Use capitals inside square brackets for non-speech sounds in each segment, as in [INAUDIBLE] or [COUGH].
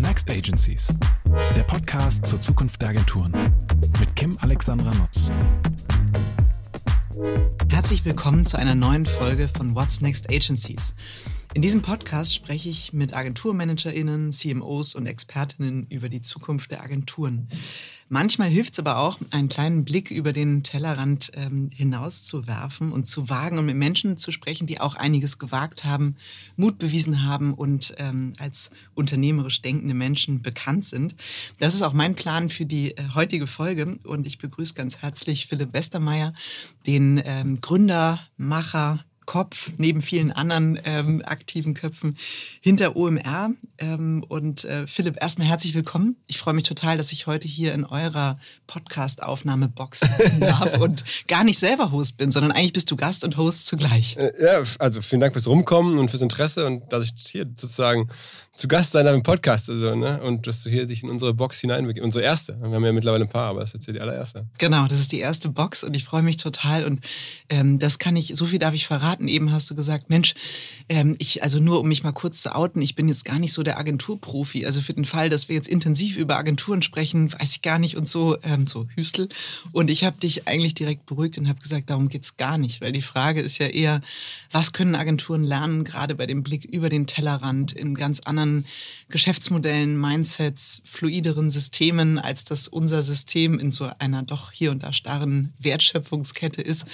Next Agencies? Der Podcast zur Zukunft der Agenturen mit Kim Alexandra Nutz. Herzlich willkommen zu einer neuen Folge von What's Next Agencies. In diesem Podcast spreche ich mit AgenturmanagerInnen, CMOs und Expertinnen über die Zukunft der Agenturen. Manchmal hilft es aber auch, einen kleinen Blick über den Tellerrand ähm, hinaus zu werfen und zu wagen und mit Menschen zu sprechen, die auch einiges gewagt haben, Mut bewiesen haben und ähm, als unternehmerisch denkende Menschen bekannt sind. Das ist auch mein Plan für die äh, heutige Folge und ich begrüße ganz herzlich Philipp Westermeier, den ähm, Gründer, Macher, Kopf neben vielen anderen ähm, aktiven Köpfen hinter OMR. Ähm, und äh, Philipp, erstmal herzlich willkommen. Ich freue mich total, dass ich heute hier in eurer Podcast-Aufnahmebox sitzen [LAUGHS] darf und gar nicht selber Host bin, sondern eigentlich bist du Gast und Host zugleich. Äh, ja, also vielen Dank fürs Rumkommen und fürs Interesse und dass ich hier sozusagen zu Gast sein im Podcast. Also, ne? Und dass du hier dich in unsere Box hineinbegibst. Unsere erste. Wir haben ja mittlerweile ein paar, aber das ist jetzt hier die allererste. Genau, das ist die erste Box und ich freue mich total. Und ähm, das kann ich, so viel darf ich verraten. Eben hast du gesagt, Mensch, ähm, ich, also nur um mich mal kurz zu outen, ich bin jetzt gar nicht so der Agenturprofi. Also für den Fall, dass wir jetzt intensiv über Agenturen sprechen, weiß ich gar nicht und so, ähm, so Hüstel. Und ich habe dich eigentlich direkt beruhigt und habe gesagt, darum geht's gar nicht. Weil die Frage ist ja eher, was können Agenturen lernen, gerade bei dem Blick über den Tellerrand in ganz anderen Geschäftsmodellen, Mindsets, fluideren Systemen, als das unser System in so einer doch hier und da starren Wertschöpfungskette ist.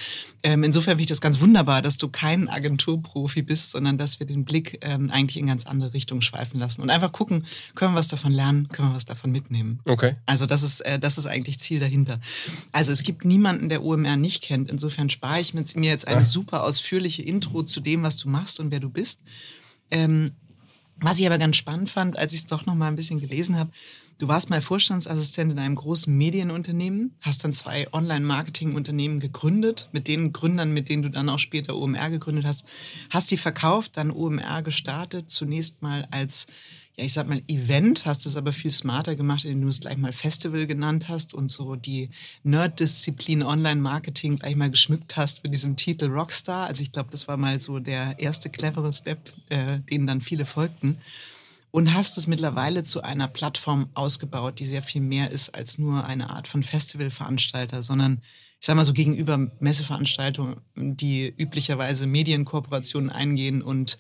Ähm, insofern finde ich das ganz wunderbar, dass du kein Agenturprofi bist, sondern dass wir den Blick ähm, eigentlich in ganz andere Richtung schweifen lassen und einfach gucken, können wir was davon lernen, können wir was davon mitnehmen. Okay. Also das ist, äh, das ist eigentlich Ziel dahinter. Also es gibt niemanden, der OMR nicht kennt. Insofern spare ich mir jetzt eine super ausführliche Intro zu dem, was du machst und wer du bist. Ähm, was ich aber ganz spannend fand, als ich es doch noch mal ein bisschen gelesen habe, Du warst mal Vorstandsassistent in einem großen Medienunternehmen, hast dann zwei Online-Marketing-Unternehmen gegründet, mit den Gründern, mit denen du dann auch später OMR gegründet hast, hast die verkauft, dann OMR gestartet, zunächst mal als ja, ich sag mal, Event, hast es aber viel smarter gemacht, indem du es gleich mal Festival genannt hast und so die Nerd-Disziplin Online-Marketing gleich mal geschmückt hast mit diesem Titel Rockstar. Also ich glaube, das war mal so der erste clevere Step, äh, den dann viele folgten und hast es mittlerweile zu einer Plattform ausgebaut, die sehr viel mehr ist als nur eine Art von Festivalveranstalter, sondern ich sage mal so gegenüber Messeveranstaltungen, die üblicherweise Medienkooperationen eingehen und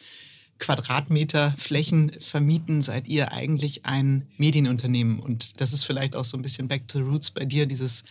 Quadratmeter Flächen vermieten, seid ihr eigentlich ein Medienunternehmen. Und das ist vielleicht auch so ein bisschen back to the roots bei dir, dieses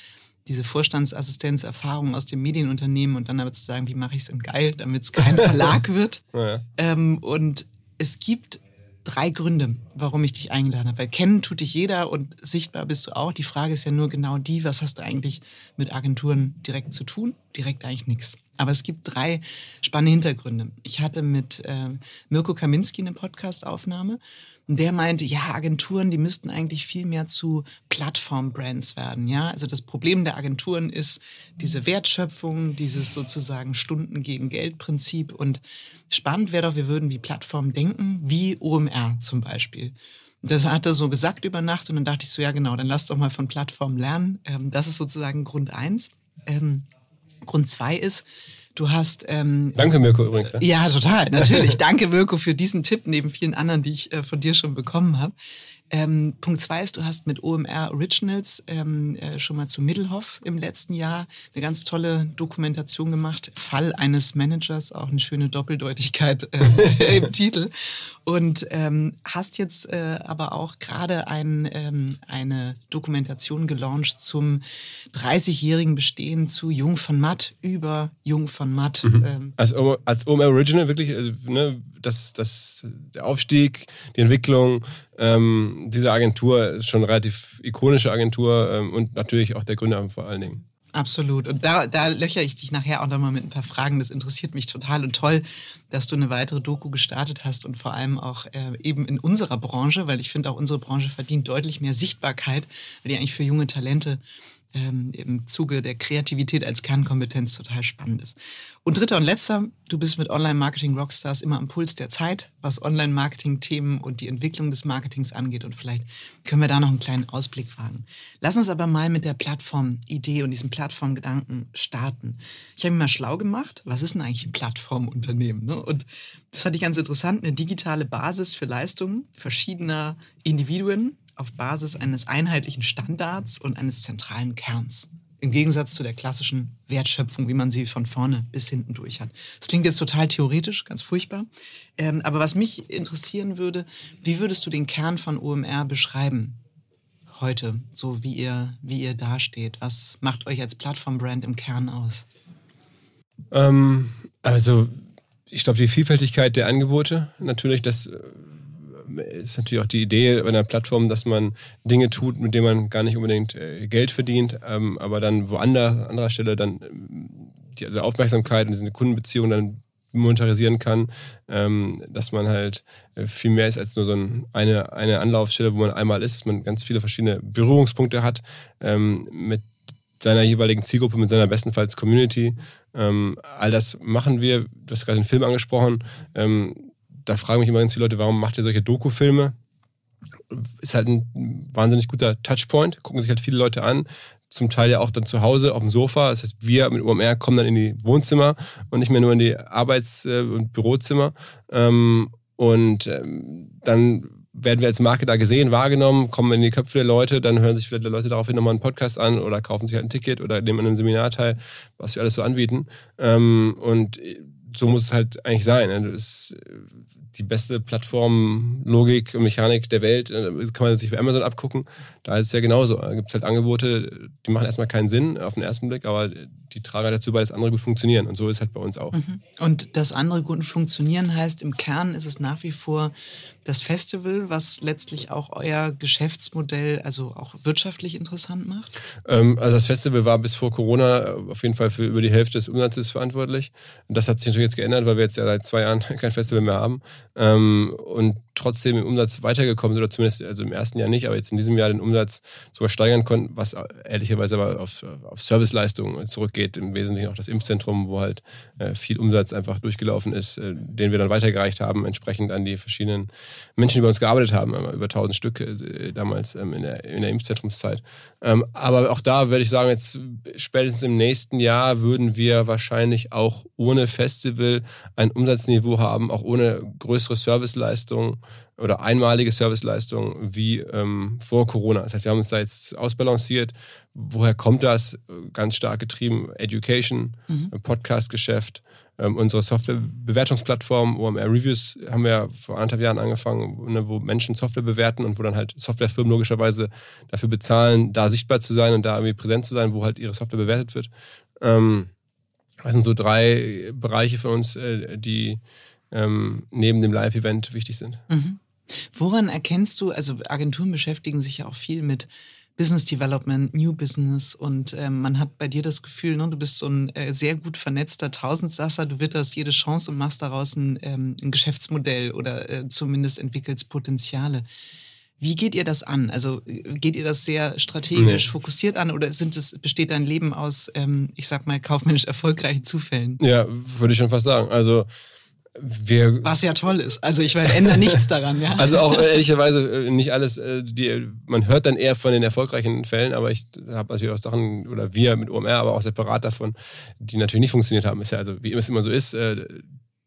diese Vorstandsassistenzerfahrung aus dem Medienunternehmen und dann aber zu sagen, wie mache ich es denn geil, damit es kein Verlag wird. [LAUGHS] Ja. Ähm, und es gibt drei Gründe, warum ich dich eingeladen habe. Weil kennen tut dich jeder und sichtbar bist du auch. Die Frage ist ja nur genau die, was hast du eigentlich mit Agenturen direkt zu tun? Direkt eigentlich nichts. Aber es gibt drei spannende Hintergründe. Ich hatte mit äh, Mirko Kaminski eine Podcastaufnahme und der meinte, ja, Agenturen, die müssten eigentlich viel mehr zu Plattform-Brands werden. Ja, also das Problem der Agenturen ist diese Wertschöpfung, dieses sozusagen Stunden gegen Geld-Prinzip. Und spannend wäre doch, wir würden wie Plattform denken, wie OMR zum Beispiel. Das hat er so gesagt über Nacht und dann dachte ich so, ja genau, dann lass doch mal von Plattform lernen. Ähm, das ist sozusagen Grund eins. Ähm, Grund zwei ist, Du hast. Ähm, Danke, Mirko, übrigens. Ja, ja total, natürlich. Danke, Mirko, für diesen Tipp neben vielen anderen, die ich äh, von dir schon bekommen habe. Ähm, Punkt zwei ist, du hast mit OMR Originals ähm, äh, schon mal zu Middelhoff im letzten Jahr eine ganz tolle Dokumentation gemacht. Fall eines Managers, auch eine schöne Doppeldeutigkeit äh, [LAUGHS] im Titel. Und ähm, hast jetzt äh, aber auch gerade ein, ähm, eine Dokumentation gelauncht zum 30-jährigen Bestehen zu Jung von Matt über Jung von Matt. Mhm. Ähm. Als, als OMR Original wirklich, also, ne, das, das, der Aufstieg, die Entwicklung, ähm, diese Agentur ist schon eine relativ ikonische Agentur ähm, und natürlich auch der Gründer vor allen Dingen. Absolut. Und da, da löcher ich dich nachher auch nochmal mit ein paar Fragen. Das interessiert mich total und toll, dass du eine weitere Doku gestartet hast und vor allem auch äh, eben in unserer Branche, weil ich finde auch unsere Branche verdient deutlich mehr Sichtbarkeit, weil die eigentlich für junge Talente ähm, im Zuge der Kreativität als Kernkompetenz total spannend ist. Und dritter und letzter, du bist mit Online-Marketing-Rockstars immer am Puls der Zeit, was Online-Marketing-Themen und die Entwicklung des Marketings angeht. Und vielleicht können wir da noch einen kleinen Ausblick wagen. Lass uns aber mal mit der Plattform-Idee und diesem Plattformgedanken starten. Ich habe mir mal schlau gemacht, was ist denn eigentlich ein Plattformunternehmen? Ne? Und das fand ich ganz interessant, eine digitale Basis für Leistungen verschiedener Individuen auf Basis eines einheitlichen Standards und eines zentralen Kerns. Im Gegensatz zu der klassischen Wertschöpfung, wie man sie von vorne bis hinten durch hat. Das klingt jetzt total theoretisch, ganz furchtbar. Ähm, aber was mich interessieren würde, wie würdest du den Kern von OMR beschreiben? Heute, so wie ihr, wie ihr dasteht. Was macht euch als Plattformbrand im Kern aus? Ähm, also, ich glaube, die Vielfältigkeit der Angebote, natürlich, das äh, ist natürlich auch die Idee einer Plattform, dass man Dinge tut, mit denen man gar nicht unbedingt äh, Geld verdient, ähm, aber dann woanders, an anderer Stelle dann die also Aufmerksamkeit und diese Kundenbeziehung dann monetarisieren kann, ähm, dass man halt äh, viel mehr ist als nur so ein, eine, eine Anlaufstelle, wo man einmal ist, dass man ganz viele verschiedene Berührungspunkte hat ähm, mit seiner jeweiligen Zielgruppe, mit seiner bestenfalls Community. All das machen wir. Du hast gerade den Film angesprochen. Da fragen mich immer ganz viele Leute, warum macht ihr solche Doku-Filme? Ist halt ein wahnsinnig guter Touchpoint, gucken sich halt viele Leute an, zum Teil ja auch dann zu Hause auf dem Sofa. Das heißt, wir mit OMR kommen dann in die Wohnzimmer und nicht mehr nur in die Arbeits- äh, und Bürozimmer. Ähm, und ähm, dann werden wir als Marke da gesehen, wahrgenommen, kommen in die Köpfe der Leute, dann hören sich vielleicht die Leute daraufhin nochmal einen Podcast an oder kaufen sich halt ein Ticket oder nehmen an einem Seminar teil, was wir alles so anbieten. Ähm, und so muss es halt eigentlich sein. Ne? Das ist die beste Plattformlogik und Mechanik der Welt. Das äh, kann man sich bei Amazon abgucken. Da ist es ja genauso. Da gibt es halt Angebote, die machen erstmal keinen Sinn auf den ersten Blick, aber die tragen dazu bei, dass andere gut funktionieren. Und so ist es halt bei uns auch. Mhm. Und das andere gut funktionieren heißt, im Kern ist es nach wie vor das Festival, was letztlich auch euer Geschäftsmodell, also auch wirtschaftlich interessant macht? Ähm, also das Festival war bis vor Corona auf jeden Fall für über die Hälfte des Umsatzes verantwortlich. Das hat sich natürlich jetzt geändert, weil wir jetzt ja seit zwei Jahren [LAUGHS] kein Festival mehr haben. Ähm, und trotzdem im Umsatz weitergekommen sind, oder zumindest also im ersten Jahr nicht, aber jetzt in diesem Jahr den Umsatz sogar steigern konnten, was ehrlicherweise aber auf, auf Serviceleistungen zurückgeht, im Wesentlichen auch das Impfzentrum, wo halt äh, viel Umsatz einfach durchgelaufen ist, äh, den wir dann weitergereicht haben, entsprechend an die verschiedenen Menschen, die bei uns gearbeitet haben, über 1000 Stück äh, damals ähm, in, der, in der Impfzentrumszeit. Ähm, aber auch da würde ich sagen, jetzt spätestens im nächsten Jahr würden wir wahrscheinlich auch ohne Festival ein Umsatzniveau haben, auch ohne größere Serviceleistungen oder einmalige Serviceleistungen wie ähm, vor Corona. Das heißt, wir haben uns da jetzt ausbalanciert. Woher kommt das? Ganz stark getrieben Education, mhm. Podcast-Geschäft, ähm, unsere Softwarebewertungsplattform OMR Reviews haben wir vor anderthalb Jahren angefangen, ne, wo Menschen Software bewerten und wo dann halt Softwarefirmen logischerweise dafür bezahlen, da sichtbar zu sein und da irgendwie präsent zu sein, wo halt ihre Software bewertet wird. Ähm, das sind so drei Bereiche für uns, äh, die ähm, neben dem Live-Event wichtig sind. Mhm. Woran erkennst du, also Agenturen beschäftigen sich ja auch viel mit Business Development, New Business und ähm, man hat bei dir das Gefühl, ne, du bist so ein äh, sehr gut vernetzter Tausendsasser, du witterst jede Chance und machst daraus ein, ähm, ein Geschäftsmodell oder äh, zumindest entwickelst Potenziale. Wie geht ihr das an? Also äh, geht ihr das sehr strategisch nee. fokussiert an oder sind es, besteht dein Leben aus, ähm, ich sag mal, kaufmännisch erfolgreichen Zufällen? Ja, würde ich schon fast sagen. Also wir was ja toll ist. Also ich meine, ändere nichts daran, ja. Also auch [LAUGHS] äh, ehrlicherweise äh, nicht alles, äh, die, man hört dann eher von den erfolgreichen Fällen, aber ich habe natürlich auch Sachen, oder wir mit OMR, aber auch separat davon, die natürlich nicht funktioniert haben. Ist ja also, wie es immer so ist,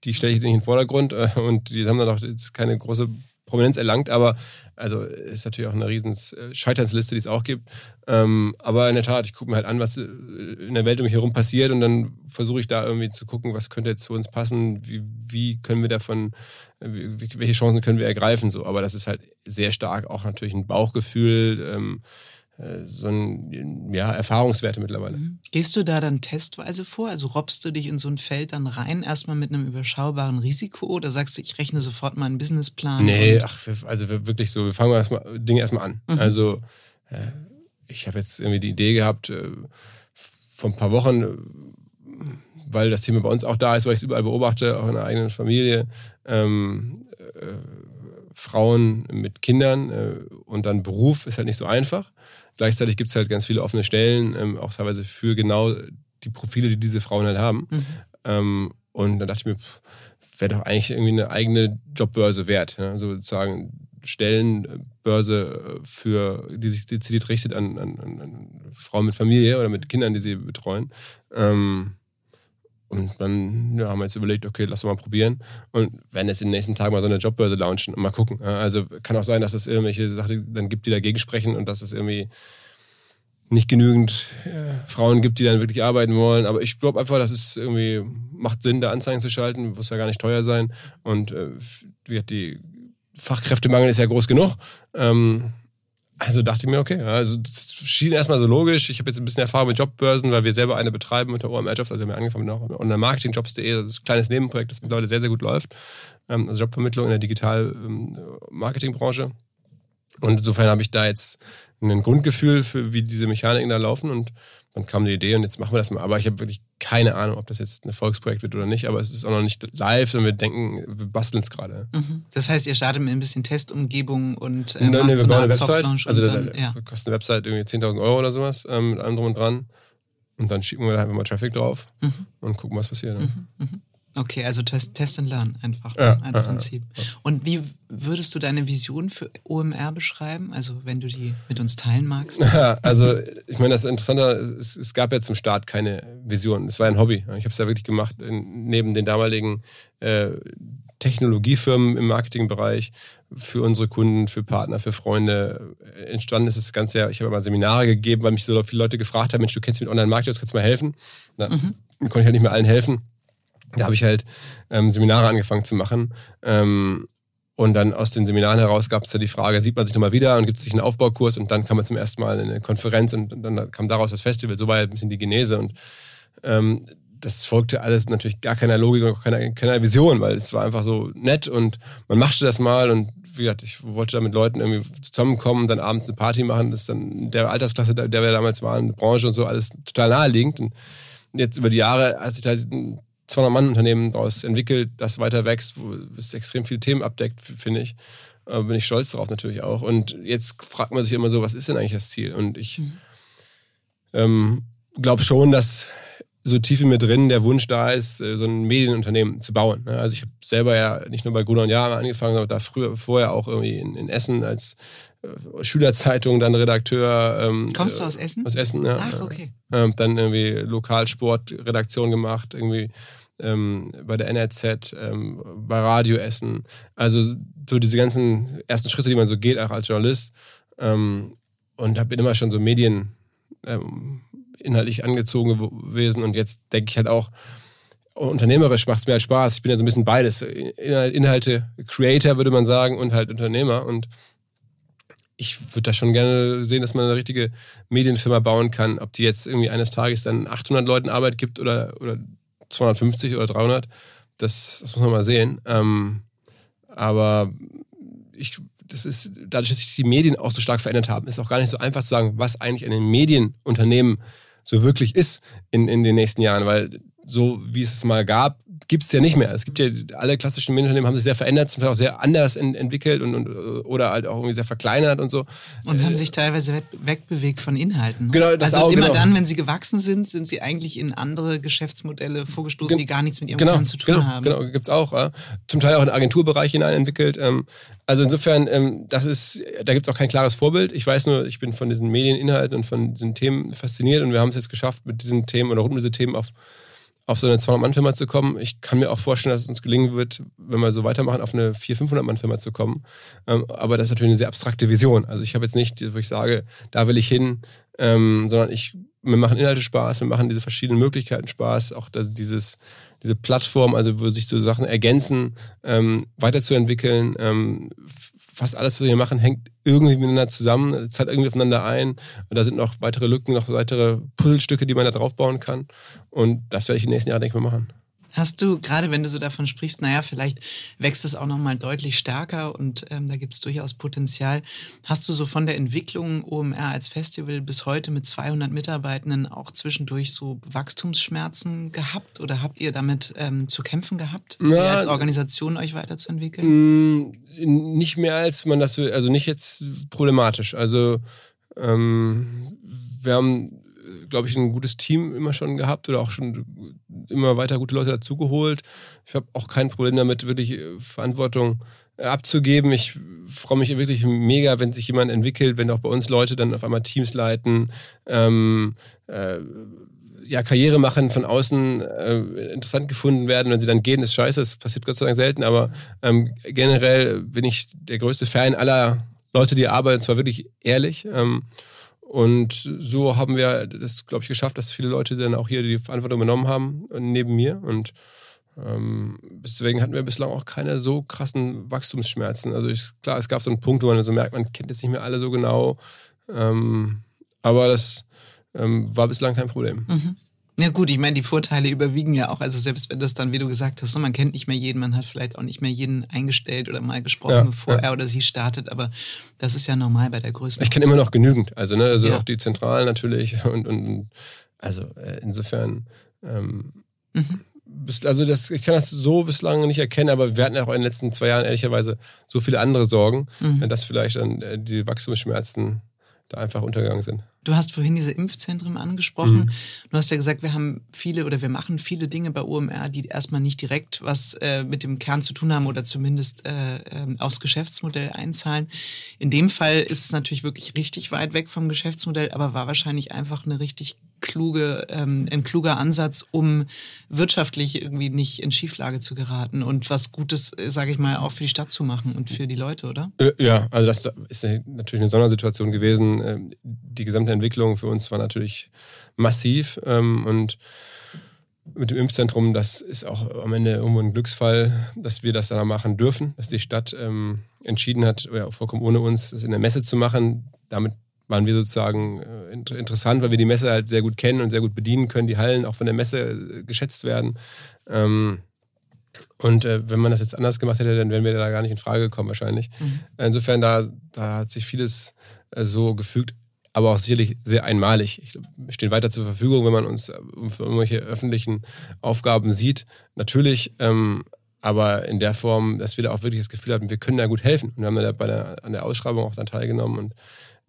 die stelle ich nicht in den Vordergrund und die haben dann auch jetzt keine große Prominenz erlangt, aber also ist natürlich auch eine riesen äh, Scheiternsliste, die es auch gibt. Ähm, aber in der Tat, ich gucke mir halt an, was äh, in der Welt um mich herum passiert und dann versuche ich da irgendwie zu gucken, was könnte jetzt zu uns passen, wie, wie können wir davon, äh, wie, welche Chancen können wir ergreifen so. Aber das ist halt sehr stark auch natürlich ein Bauchgefühl. Ähm, äh, so ein, ja, Erfahrungswerte mittlerweile. Mhm. Gehst du da dann testweise vor? Also robbst du dich in so ein Feld dann rein, erstmal mit einem überschaubaren Risiko oder sagst du, ich rechne sofort mal einen Businessplan? Nee, ach, also wirklich so, wir fangen erstmal Dinge erstmal an. Mhm. Also äh, ich habe jetzt irgendwie die Idee gehabt, äh, vor ein paar Wochen, weil das Thema bei uns auch da ist, weil ich es überall beobachte, auch in der eigenen Familie, ähm, Frauen mit Kindern äh, und dann Beruf ist halt nicht so einfach. Gleichzeitig gibt es halt ganz viele offene Stellen, ähm, auch teilweise für genau die Profile, die diese Frauen halt haben. Mhm. Ähm, und dann dachte ich mir, wäre doch eigentlich irgendwie eine eigene Jobbörse wert. Ja? sozusagen Stellenbörse für, die sich dezidiert richtet an, an, an Frauen mit Familie oder mit Kindern, die sie betreuen. Ähm, und dann ja, haben wir jetzt überlegt, okay, lass doch mal probieren. Und werden jetzt in den nächsten Tagen mal so eine Jobbörse launchen und mal gucken. Also kann auch sein, dass es irgendwelche Sachen dann gibt, die dagegen sprechen und dass es irgendwie nicht genügend äh, Frauen gibt, die dann wirklich arbeiten wollen. Aber ich glaube einfach, dass es irgendwie macht Sinn, da Anzeigen zu schalten, muss ja gar nicht teuer sein. Und äh, die Fachkräftemangel ist ja groß genug. Ähm, also dachte ich mir, okay, also das schien erstmal so logisch. Ich habe jetzt ein bisschen Erfahrung mit Jobbörsen, weil wir selber eine betreiben mit der OMR Jobs. Also wir haben angefangen mit online-marketing-jobs.de, das ist ein kleines Nebenprojekt, das mittlerweile sehr, sehr gut läuft. Ähm, also Jobvermittlung in der Digital-Marketing-Branche. Ähm, und insofern habe ich da jetzt ein Grundgefühl für, wie diese Mechaniken da laufen und dann kam die Idee und jetzt machen wir das mal. Aber ich habe wirklich keine Ahnung, ob das jetzt ein Erfolgsprojekt wird oder nicht, aber es ist auch noch nicht live, sondern wir denken, wir basteln es gerade. Mhm. Das heißt, ihr startet mit ein bisschen Testumgebung und äh, Nein, nee, wir so bauen eine Website. Also dann, da, ja. kostet eine Website irgendwie 10.000 Euro oder sowas ähm, mit allem drum und dran. Und dann schicken wir da einfach mal Traffic drauf mhm. und gucken, was passiert. Ne? Mhm. Okay, also Test, Test and Learn einfach ja, als ja, Prinzip. Ja, Und wie würdest du deine Vision für OMR beschreiben? Also wenn du die mit uns teilen magst. also ich meine, das Interessante, es, es gab ja zum Start keine Vision. Es war ein Hobby. Ich habe es ja wirklich gemacht neben den damaligen äh, Technologiefirmen im Marketingbereich für unsere Kunden, für Partner, für Freunde. Entstanden ist das Ganze ja, ich habe mal Seminare gegeben, weil mich so viele Leute gefragt haben, Mensch, du kennst mich mit Online-Marketing, kannst du mir helfen? Na, mhm. Dann konnte ich halt nicht mehr allen helfen da habe ich halt ähm, Seminare angefangen zu machen. Ähm, und dann aus den Seminaren heraus gab es ja die Frage, sieht man sich nochmal wieder und gibt es sich einen Aufbaukurs? Und dann kam man zum ersten Mal in eine Konferenz und, dann kam daraus das Festival. So war ja ein bisschen die Genese. Und ähm, das folgte alles natürlich gar keiner Logik und keiner, keiner Vision, weil es war einfach so nett und man machte das mal. Und wie gesagt, ich wollte da mit Leuten irgendwie zusammenkommen, dann abends eine Party machen, das ist dann der Altersklasse, der wir damals waren, Branche und so, alles total naheliegend. Und jetzt über die Jahre hat sich da 200-Mann-Unternehmen daraus entwickelt, das weiter wächst, wo es extrem viele Themen abdeckt, finde ich. Äh, bin ich stolz darauf natürlich auch. Und jetzt fragt man sich immer so, was ist denn eigentlich das Ziel? Und ich mhm. ähm, glaube schon, dass so tief in mir drin der Wunsch da ist, äh, so ein Medienunternehmen zu bauen. Ne? Also ich habe selber ja nicht nur bei Gruner und Jahr angefangen, sondern da früher, vorher auch irgendwie in, in Essen als Schülerzeitung, dann Redakteur. Ähm, Kommst du aus Essen? Aus Essen, ja. Ach, okay. Ähm, dann irgendwie Lokalsportredaktion gemacht, irgendwie ähm, bei der NRZ, ähm, bei Radio Essen. Also so diese ganzen ersten Schritte, die man so geht, auch als Journalist. Ähm, und habe immer schon so Medien ähm, inhaltlich angezogen gewesen. Und jetzt denke ich halt auch, unternehmerisch macht es mir halt Spaß. Ich bin ja so ein bisschen beides. Inhalte, Creator würde man sagen und halt Unternehmer. Und ich würde da schon gerne sehen, dass man eine richtige Medienfirma bauen kann. Ob die jetzt irgendwie eines Tages dann 800 Leuten Arbeit gibt oder, oder 250 oder 300. Das, das muss man mal sehen. Ähm, aber ich, das ist, dadurch, dass sich die Medien auch so stark verändert haben, ist auch gar nicht so einfach zu sagen, was eigentlich ein Medienunternehmen so wirklich ist in, in den nächsten Jahren, weil so wie es es mal gab, gibt es ja nicht mehr. Es gibt ja, alle klassischen Medienunternehmen haben sich sehr verändert, zum Teil auch sehr anders ent entwickelt und, und, oder halt auch irgendwie sehr verkleinert und so. Und haben sich teilweise wegbewegt von Inhalten. Genau, das also auch, immer genau. dann, wenn sie gewachsen sind, sind sie eigentlich in andere Geschäftsmodelle vorgestoßen, Gen die gar nichts mit ihrem genau, zu tun genau, haben. Genau, gibt es auch. Ja. Zum Teil auch in Agenturbereich hinein entwickelt. Ähm, also insofern, ähm, das ist, da gibt es auch kein klares Vorbild. Ich weiß nur, ich bin von diesen Medieninhalten und von diesen Themen fasziniert und wir haben es jetzt geschafft, mit diesen Themen oder rund um diese Themen auf auf so eine 200-Mann-Firma zu kommen. Ich kann mir auch vorstellen, dass es uns gelingen wird, wenn wir so weitermachen, auf eine 400-, 500-Mann-Firma zu kommen. Ähm, aber das ist natürlich eine sehr abstrakte Vision. Also ich habe jetzt nicht, wo ich sage, da will ich hin, ähm, sondern ich, mir machen Inhalte Spaß, wir machen diese verschiedenen Möglichkeiten Spaß, auch dieses, diese Plattform, also wo sich so Sachen ergänzen, ähm, weiterzuentwickeln. Fast alles, was wir hier machen, hängt irgendwie miteinander zusammen, zahlt irgendwie aufeinander ein. Und da sind noch weitere Lücken, noch weitere Puzzlestücke, die man da drauf bauen kann. Und das werde ich die nächsten Jahre, denke ich mal, machen. Hast du, gerade wenn du so davon sprichst, naja, vielleicht wächst es auch nochmal deutlich stärker und ähm, da gibt es durchaus Potenzial. Hast du so von der Entwicklung OMR als Festival bis heute mit 200 Mitarbeitenden auch zwischendurch so Wachstumsschmerzen gehabt oder habt ihr damit ähm, zu kämpfen gehabt, Na, als Organisation euch weiterzuentwickeln? Mm, nicht mehr als man das, also nicht jetzt problematisch. Also ähm, wir haben glaube ich, ein gutes Team immer schon gehabt oder auch schon immer weiter gute Leute dazugeholt. Ich habe auch kein Problem damit, wirklich äh, Verantwortung äh, abzugeben. Ich freue mich wirklich mega, wenn sich jemand entwickelt, wenn auch bei uns Leute dann auf einmal Teams leiten, ähm, äh, ja, Karriere machen, von außen äh, interessant gefunden werden. Wenn sie dann gehen, ist scheiße, das passiert Gott sei Dank selten, aber ähm, generell bin ich der größte Fan aller Leute, die arbeiten, zwar wirklich ehrlich. Ähm, und so haben wir das, glaube ich, geschafft, dass viele Leute dann auch hier die Verantwortung übernommen haben, neben mir. Und ähm, deswegen hatten wir bislang auch keine so krassen Wachstumsschmerzen. Also ich, klar, es gab so einen Punkt, wo man so merkt, man kennt jetzt nicht mehr alle so genau. Ähm, aber das ähm, war bislang kein Problem. Mhm. Ja gut, ich meine, die Vorteile überwiegen ja auch. Also selbst wenn das dann, wie du gesagt hast, man kennt nicht mehr jeden, man hat vielleicht auch nicht mehr jeden eingestellt oder mal gesprochen, ja, bevor ja. er oder sie startet, aber das ist ja normal bei der Größe. Ich kenne immer noch genügend, also ne, also ja. auch die Zentralen natürlich [LAUGHS] und, und also äh, insofern ähm, mhm. also das, ich kann das so bislang nicht erkennen, aber wir hatten ja auch in den letzten zwei Jahren ehrlicherweise so viele andere Sorgen, mhm. dass vielleicht dann äh, die Wachstumsschmerzen da einfach untergegangen sind. Du hast vorhin diese Impfzentren angesprochen. Mhm. Du hast ja gesagt, wir haben viele oder wir machen viele Dinge bei OMR, die erstmal nicht direkt was äh, mit dem Kern zu tun haben oder zumindest äh, äh, aufs Geschäftsmodell einzahlen. In dem Fall ist es natürlich wirklich richtig weit weg vom Geschäftsmodell, aber war wahrscheinlich einfach eine richtig kluge, ähm, ein kluger Ansatz, um wirtschaftlich irgendwie nicht in Schieflage zu geraten und was Gutes, äh, sage ich mal, auch für die Stadt zu machen und für die Leute, oder? Äh, ja, also das ist natürlich eine Sondersituation gewesen. Ähm, die gesamte Entwicklung für uns war natürlich massiv ähm, und mit dem Impfzentrum, das ist auch am Ende irgendwo ein Glücksfall, dass wir das da machen dürfen, dass die Stadt ähm, entschieden hat, ja, vollkommen ohne uns, das in der Messe zu machen. Damit waren wir sozusagen äh, interessant, weil wir die Messe halt sehr gut kennen und sehr gut bedienen können, die Hallen auch von der Messe äh, geschätzt werden. Ähm, und äh, wenn man das jetzt anders gemacht hätte, dann wären wir da gar nicht in Frage gekommen wahrscheinlich. Mhm. Insofern, da, da hat sich vieles so gefügt, aber auch sicherlich sehr einmalig. Ich glaube, wir stehen weiter zur Verfügung, wenn man uns für irgendwelche öffentlichen Aufgaben sieht. Natürlich, ähm, aber in der Form, dass wir da auch wirklich das Gefühl hatten, wir können da gut helfen. Und wir haben da bei der, an der Ausschreibung auch dann teilgenommen und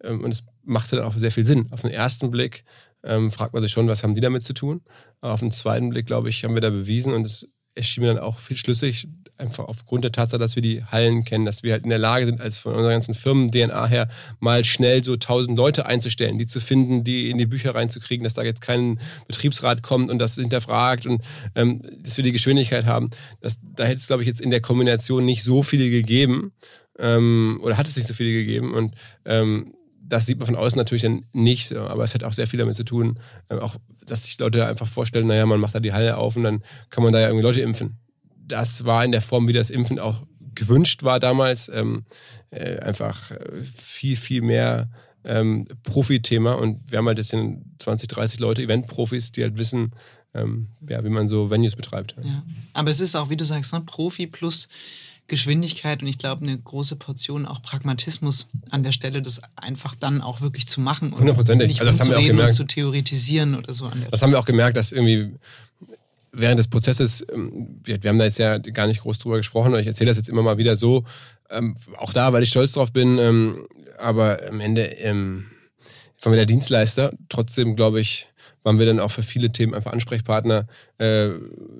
und es machte dann auch sehr viel Sinn. Auf den ersten Blick ähm, fragt man sich schon, was haben die damit zu tun? Aber auf den zweiten Blick, glaube ich, haben wir da bewiesen und es erschien mir dann auch viel schlüssig, einfach aufgrund der Tatsache, dass wir die Hallen kennen, dass wir halt in der Lage sind, als von unserer ganzen Firmen-DNA her, mal schnell so tausend Leute einzustellen, die zu finden, die in die Bücher reinzukriegen, dass da jetzt kein Betriebsrat kommt und das hinterfragt und ähm, dass wir die Geschwindigkeit haben. Das, da hätte es, glaube ich, jetzt in der Kombination nicht so viele gegeben ähm, oder hat es nicht so viele gegeben und ähm, das sieht man von außen natürlich dann nicht, aber es hat auch sehr viel damit zu tun, äh, auch, dass sich Leute einfach vorstellen, naja, man macht da die Halle auf und dann kann man da ja irgendwie Leute impfen. Das war in der Form, wie das Impfen auch gewünscht war damals, ähm, äh, einfach äh, viel, viel mehr ähm, Profi-Thema und wir haben halt jetzt 20, 30 Leute, Event-Profis, die halt wissen, ähm, ja, wie man so Venues betreibt. Ja. Aber es ist auch, wie du sagst, ne, Profi plus Geschwindigkeit und ich glaube eine große Portion auch Pragmatismus an der Stelle, das einfach dann auch wirklich zu machen. Hundertprozentig. Nicht also das haben wir auch gemerkt. zu theoretisieren oder so. das Stelle. haben wir auch gemerkt, dass irgendwie während des Prozesses, ähm, wir, haben da jetzt ja gar nicht groß drüber gesprochen, ich erzähle das jetzt immer mal wieder so, ähm, auch da, weil ich stolz drauf bin, ähm, aber am Ende ähm, wir der Dienstleister. Trotzdem, glaube ich, waren wir dann auch für viele Themen einfach Ansprechpartner, äh,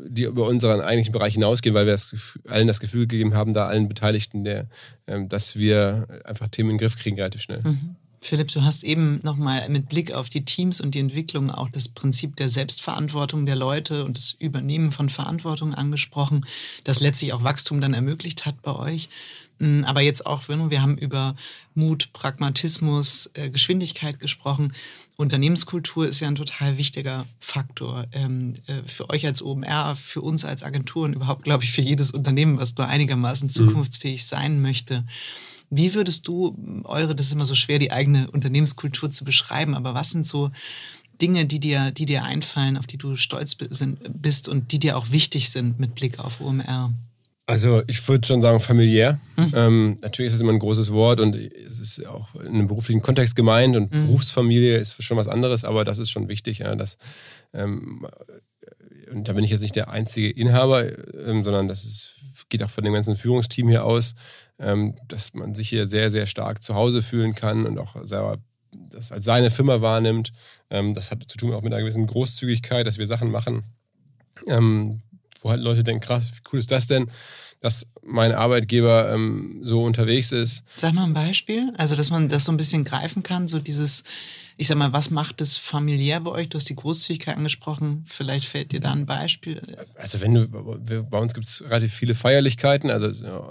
die über unseren eigentlichen Bereich hinausgehen, weil wir das, allen das Gefühl gegeben haben, da allen Beteiligten, der, äh, dass wir einfach Themen in den Griff kriegen relativ schnell. Mhm. Philipp, du hast eben nochmal mit Blick auf die Teams und die Entwicklung auch das Prinzip der Selbstverantwortung der Leute und das Übernehmen von Verantwortung angesprochen, das letztlich auch Wachstum dann ermöglicht hat bei euch. Mm, aber jetzt auch, wir haben über Mut, Pragmatismus, äh, Geschwindigkeit gesprochen. Unternehmenskultur ist ja ein total wichtiger Faktor ähm, äh, für euch als OMR, für uns als Agentur und überhaupt, glaube ich, für jedes Unternehmen, was nur einigermaßen mhm. zukunftsfähig sein möchte. Wie würdest du eure, das ist immer so schwer, die eigene Unternehmenskultur zu beschreiben, aber was sind so Dinge, die dir, die dir einfallen, auf die du stolz bist und die dir auch wichtig sind mit Blick auf OMR? Also ich würde schon sagen familiär. Mhm. Ähm, natürlich ist das immer ein großes Wort und es ist auch in einem beruflichen Kontext gemeint und mhm. Berufsfamilie ist schon was anderes, aber das ist schon wichtig, ja, dass ähm, und da bin ich jetzt nicht der einzige Inhaber, ähm, sondern das ist, geht auch von dem ganzen Führungsteam hier aus, ähm, dass man sich hier sehr, sehr stark zu Hause fühlen kann und auch selber das als seine Firma wahrnimmt. Ähm, das hat zu tun auch mit einer gewissen Großzügigkeit, dass wir Sachen machen, ähm, wo halt Leute denken, krass, wie cool ist das denn, dass mein Arbeitgeber ähm, so unterwegs ist. Sag mal ein Beispiel, also dass man das so ein bisschen greifen kann, so dieses, ich sag mal, was macht es familiär bei euch? Du hast die Großzügigkeit angesprochen, vielleicht fällt dir da ein Beispiel. Also wenn du, bei uns gibt es relativ viele Feierlichkeiten, also ja,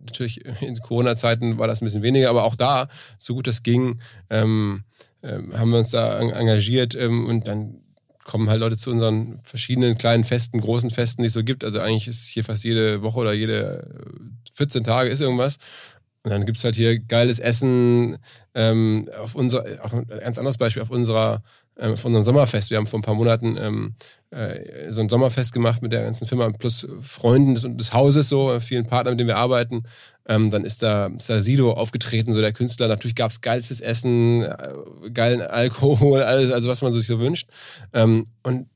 natürlich in Corona-Zeiten war das ein bisschen weniger, aber auch da, so gut es ging, ähm, äh, haben wir uns da engagiert ähm, und dann kommen halt Leute zu unseren verschiedenen kleinen Festen, großen Festen, die es so gibt. Also eigentlich ist hier fast jede Woche oder jede 14 Tage ist irgendwas. Und dann gibt es halt hier geiles Essen. Ähm, auf unser, auch ein ganz anderes Beispiel, auf unserer ähm, auf unserem Sommerfest. Wir haben vor ein paar Monaten ähm, äh, so ein Sommerfest gemacht mit der ganzen Firma plus Freunden des, des Hauses, so vielen Partnern, mit denen wir arbeiten. Ähm, dann ist da, ist aufgetreten, so der Künstler. Natürlich gab es geilstes Essen, äh, geilen Alkohol, alles, also was man sich so wünscht. Ähm, und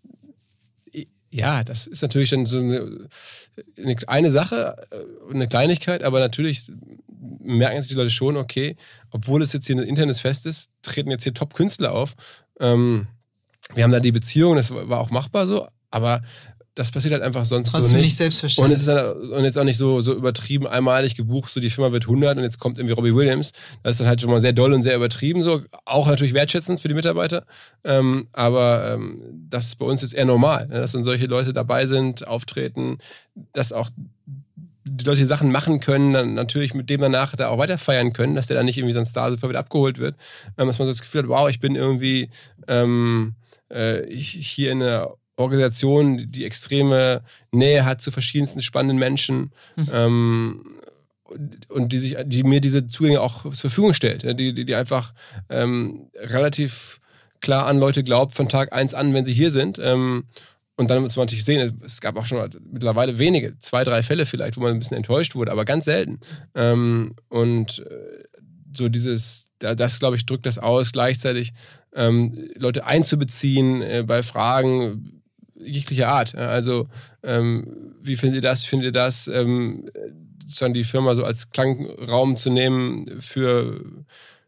ja, das ist natürlich dann so eine, eine Sache, äh, eine Kleinigkeit, aber natürlich merken sich die Leute schon, okay, obwohl es jetzt hier ein internes Fest ist, treten jetzt hier Top-Künstler auf. Ähm, wir haben da die Beziehung, das war auch machbar so, aber das passiert halt einfach sonst Trotzdem so nicht. nicht selbstverständlich. Und es ist dann, und jetzt auch nicht so, so übertrieben einmalig gebucht, so die Firma wird 100 und jetzt kommt irgendwie Robbie Williams. Das ist dann halt schon mal sehr doll und sehr übertrieben so. Auch natürlich wertschätzend für die Mitarbeiter. Ähm, aber ähm, das ist bei uns jetzt eher normal, ne? dass dann solche Leute dabei sind, auftreten, dass auch die Leute die Sachen machen können, dann natürlich mit dem danach da auch weiter feiern können, dass der dann nicht irgendwie so ein Star sofort wieder abgeholt wird. Ähm, dass man so das Gefühl hat, wow, ich bin irgendwie ähm, äh, hier in einer Organisation, die extreme Nähe hat zu verschiedensten spannenden Menschen. Mhm. Ähm, und die sich, die mir diese Zugänge auch zur Verfügung stellt, die, die, die einfach ähm, relativ klar an Leute glaubt von Tag eins an, wenn sie hier sind. Ähm, und dann muss man natürlich sehen, es gab auch schon mittlerweile wenige, zwei, drei Fälle vielleicht, wo man ein bisschen enttäuscht wurde, aber ganz selten. Ähm, und äh, so dieses, das glaube ich, drückt das aus, gleichzeitig ähm, Leute einzubeziehen äh, bei Fragen jeglicher Art. Also, ähm, wie findet ihr das, findet ihr das? Ähm, sozusagen die Firma so als Klangraum zu nehmen für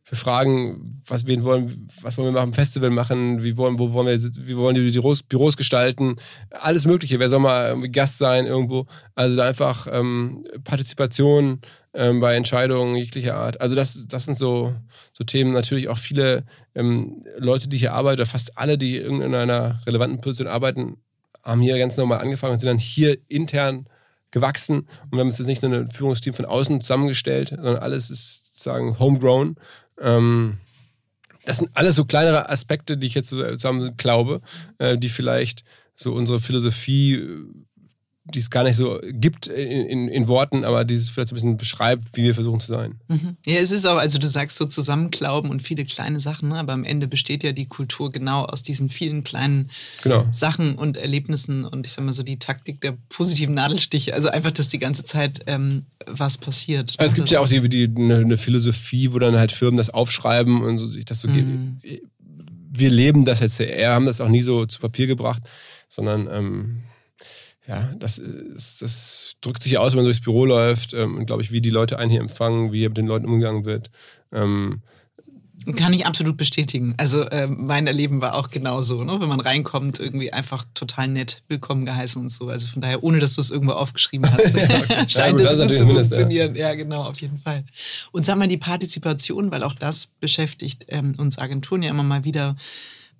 für Fragen, was wir wollen, was wollen wir machen, Festival machen, wie wollen, wo wollen wir, wie wollen die Büros, Büros gestalten, alles Mögliche. Wer soll mal Gast sein irgendwo? Also da einfach ähm, Partizipation ähm, bei Entscheidungen jeglicher Art. Also das, das sind so, so Themen. Natürlich auch viele ähm, Leute, die hier arbeiten, oder fast alle, die in irgendeiner relevanten Position arbeiten, haben hier ganz normal angefangen und sind dann hier intern gewachsen. Und wir haben jetzt nicht nur ein Führungsteam von außen zusammengestellt, sondern alles ist sozusagen homegrown. Ähm, das sind alles so kleinere Aspekte, die ich jetzt zusammen glaube, äh, die vielleicht so unsere Philosophie die es gar nicht so gibt in, in, in, Worten, aber die es vielleicht ein bisschen beschreibt, wie wir versuchen zu sein. Mhm. Ja, es ist auch, also du sagst so Zusammenklauben und viele kleine Sachen, ne? aber am Ende besteht ja die Kultur genau aus diesen vielen kleinen genau. Sachen und Erlebnissen und ich sag mal so die Taktik der positiven Nadelstiche, also einfach, dass die ganze Zeit ähm, was passiert. Also es gibt ja auch die, die, eine, eine, Philosophie, wo dann halt Firmen das aufschreiben und so sich das so mhm. Wir leben das jetzt eher, haben das auch nie so zu Papier gebracht, sondern ähm, ja, das, ist, das drückt sich aus, wenn man durchs Büro läuft ähm, und glaube ich, wie die Leute einen hier empfangen, wie hier mit den Leuten umgegangen wird. Ähm, kann ich absolut bestätigen. Also äh, mein Erleben war auch genauso, ne? wenn man reinkommt, irgendwie einfach total nett willkommen geheißen und so. Also von daher, ohne dass du es irgendwo aufgeschrieben hast, ja, okay. scheint ja, gut, das, das [LAUGHS] zu funktionieren. Ja. ja. genau, auf jeden Fall. Und sag mal die Partizipation, weil auch das beschäftigt ähm, uns Agenturen ja immer mal wieder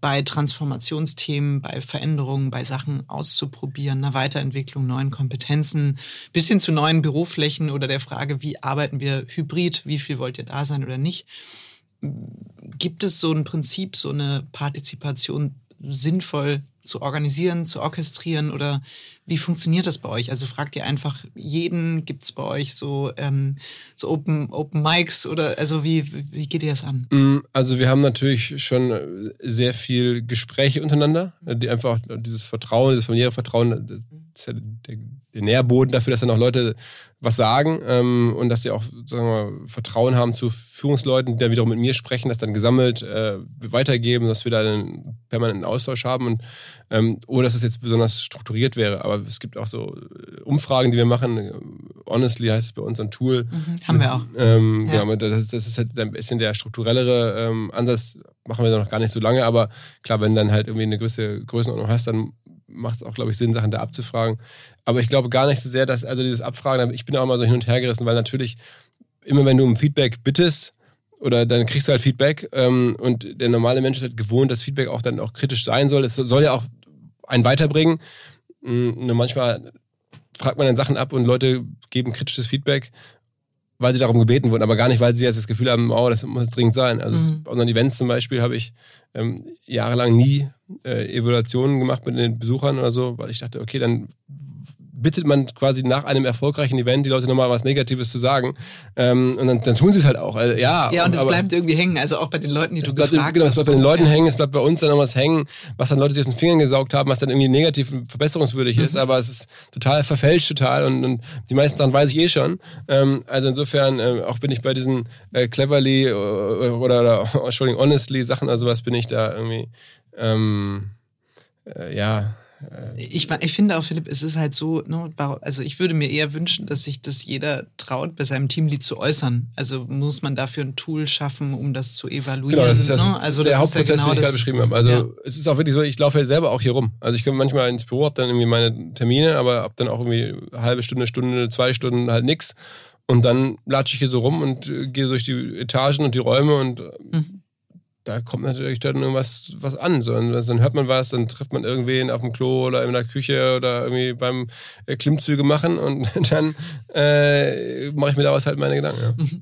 bei Transformationsthemen, bei Veränderungen, bei Sachen auszuprobieren, einer Weiterentwicklung, neuen Kompetenzen, bis hin zu neuen Büroflächen oder der Frage, wie arbeiten wir hybrid, wie viel wollt ihr da sein oder nicht. Gibt es so ein Prinzip, so eine Partizipation sinnvoll zu organisieren, zu orchestrieren oder wie funktioniert das bei euch? Also fragt ihr einfach jeden, gibt es bei euch so, ähm, so Open, Open Mics oder also wie, wie geht ihr das an? Mm, also wir haben natürlich schon sehr viel Gespräche untereinander, die einfach dieses Vertrauen, dieses familiäre Vertrauen, das ist ja der, der Nährboden dafür, dass dann auch Leute was sagen ähm, und dass sie auch sagen wir, Vertrauen haben zu Führungsleuten, die dann wiederum mit mir sprechen, das dann gesammelt äh, weitergeben, dass wir da einen permanenten Austausch haben und ähm, ohne dass es jetzt besonders strukturiert wäre. Aber es gibt auch so äh, Umfragen, die wir machen. Honestly heißt es bei uns ein Tool. Mhm, haben wir auch. Ähm, ja. ja das, das, ist halt ein bisschen der strukturellere ähm, Ansatz. Machen wir noch gar nicht so lange, aber klar, wenn du dann halt irgendwie eine gewisse Größenordnung hast, dann macht es auch, glaube ich, Sinn, Sachen da abzufragen. Aber ich glaube gar nicht so sehr, dass, also dieses Abfragen, ich bin auch immer so hin und her gerissen, weil natürlich immer wenn du um Feedback bittest, oder dann kriegst du halt Feedback ähm, und der normale Mensch ist halt gewohnt, dass Feedback auch dann auch kritisch sein soll. Es soll ja auch einen weiterbringen. Mm, nur manchmal fragt man dann Sachen ab und Leute geben kritisches Feedback, weil sie darum gebeten wurden, aber gar nicht, weil sie jetzt das Gefühl haben, oh, das muss dringend sein. Also mhm. bei unseren Events zum Beispiel habe ich ähm, jahrelang nie äh, Evaluationen gemacht mit den Besuchern oder so, weil ich dachte, okay, dann bittet man quasi nach einem erfolgreichen Event die Leute nochmal was Negatives zu sagen. Ähm, und dann, dann tun sie es halt auch. Also, ja, ja, und es bleibt irgendwie hängen. Also auch bei den Leuten, die du bleibt, gefragt genau, Es bleibt bei den Leuten ja. hängen, es bleibt bei uns dann noch was hängen, was dann Leute sich aus den Fingern gesaugt haben, was dann irgendwie negativ verbesserungswürdig mhm. ist. Aber es ist total verfälscht total und, und die meisten Sachen weiß ich eh schon. Ähm, also insofern, äh, auch bin ich bei diesen äh, Cleverly äh, oder, oder, oder [LAUGHS] Entschuldigung, Honestly Sachen, also was bin ich da irgendwie, ähm, äh, ja, ich, ich finde auch, Philipp, es ist halt so, ne, also ich würde mir eher wünschen, dass sich das jeder traut, bei seinem Teamlead zu äußern. Also muss man dafür ein Tool schaffen, um das zu evaluieren. Genau, das ist das, ne? also der Hauptprozess, ja genau den ich gerade beschrieben habe. Also ja. es ist auch wirklich so, ich laufe ja selber auch hier rum. Also ich komme manchmal ins Büro, habe dann irgendwie meine Termine, aber habe dann auch irgendwie eine halbe Stunde, Stunde, zwei Stunden halt nix. Und dann latsche ich hier so rum und äh, gehe durch die Etagen und die Räume und mhm da kommt natürlich dann irgendwas was an. So, dann hört man was, dann trifft man irgendwen auf dem Klo oder in der Küche oder irgendwie beim äh, Klimmzüge machen und [LAUGHS] dann äh, mache ich mir daraus halt meine Gedanken. Ja.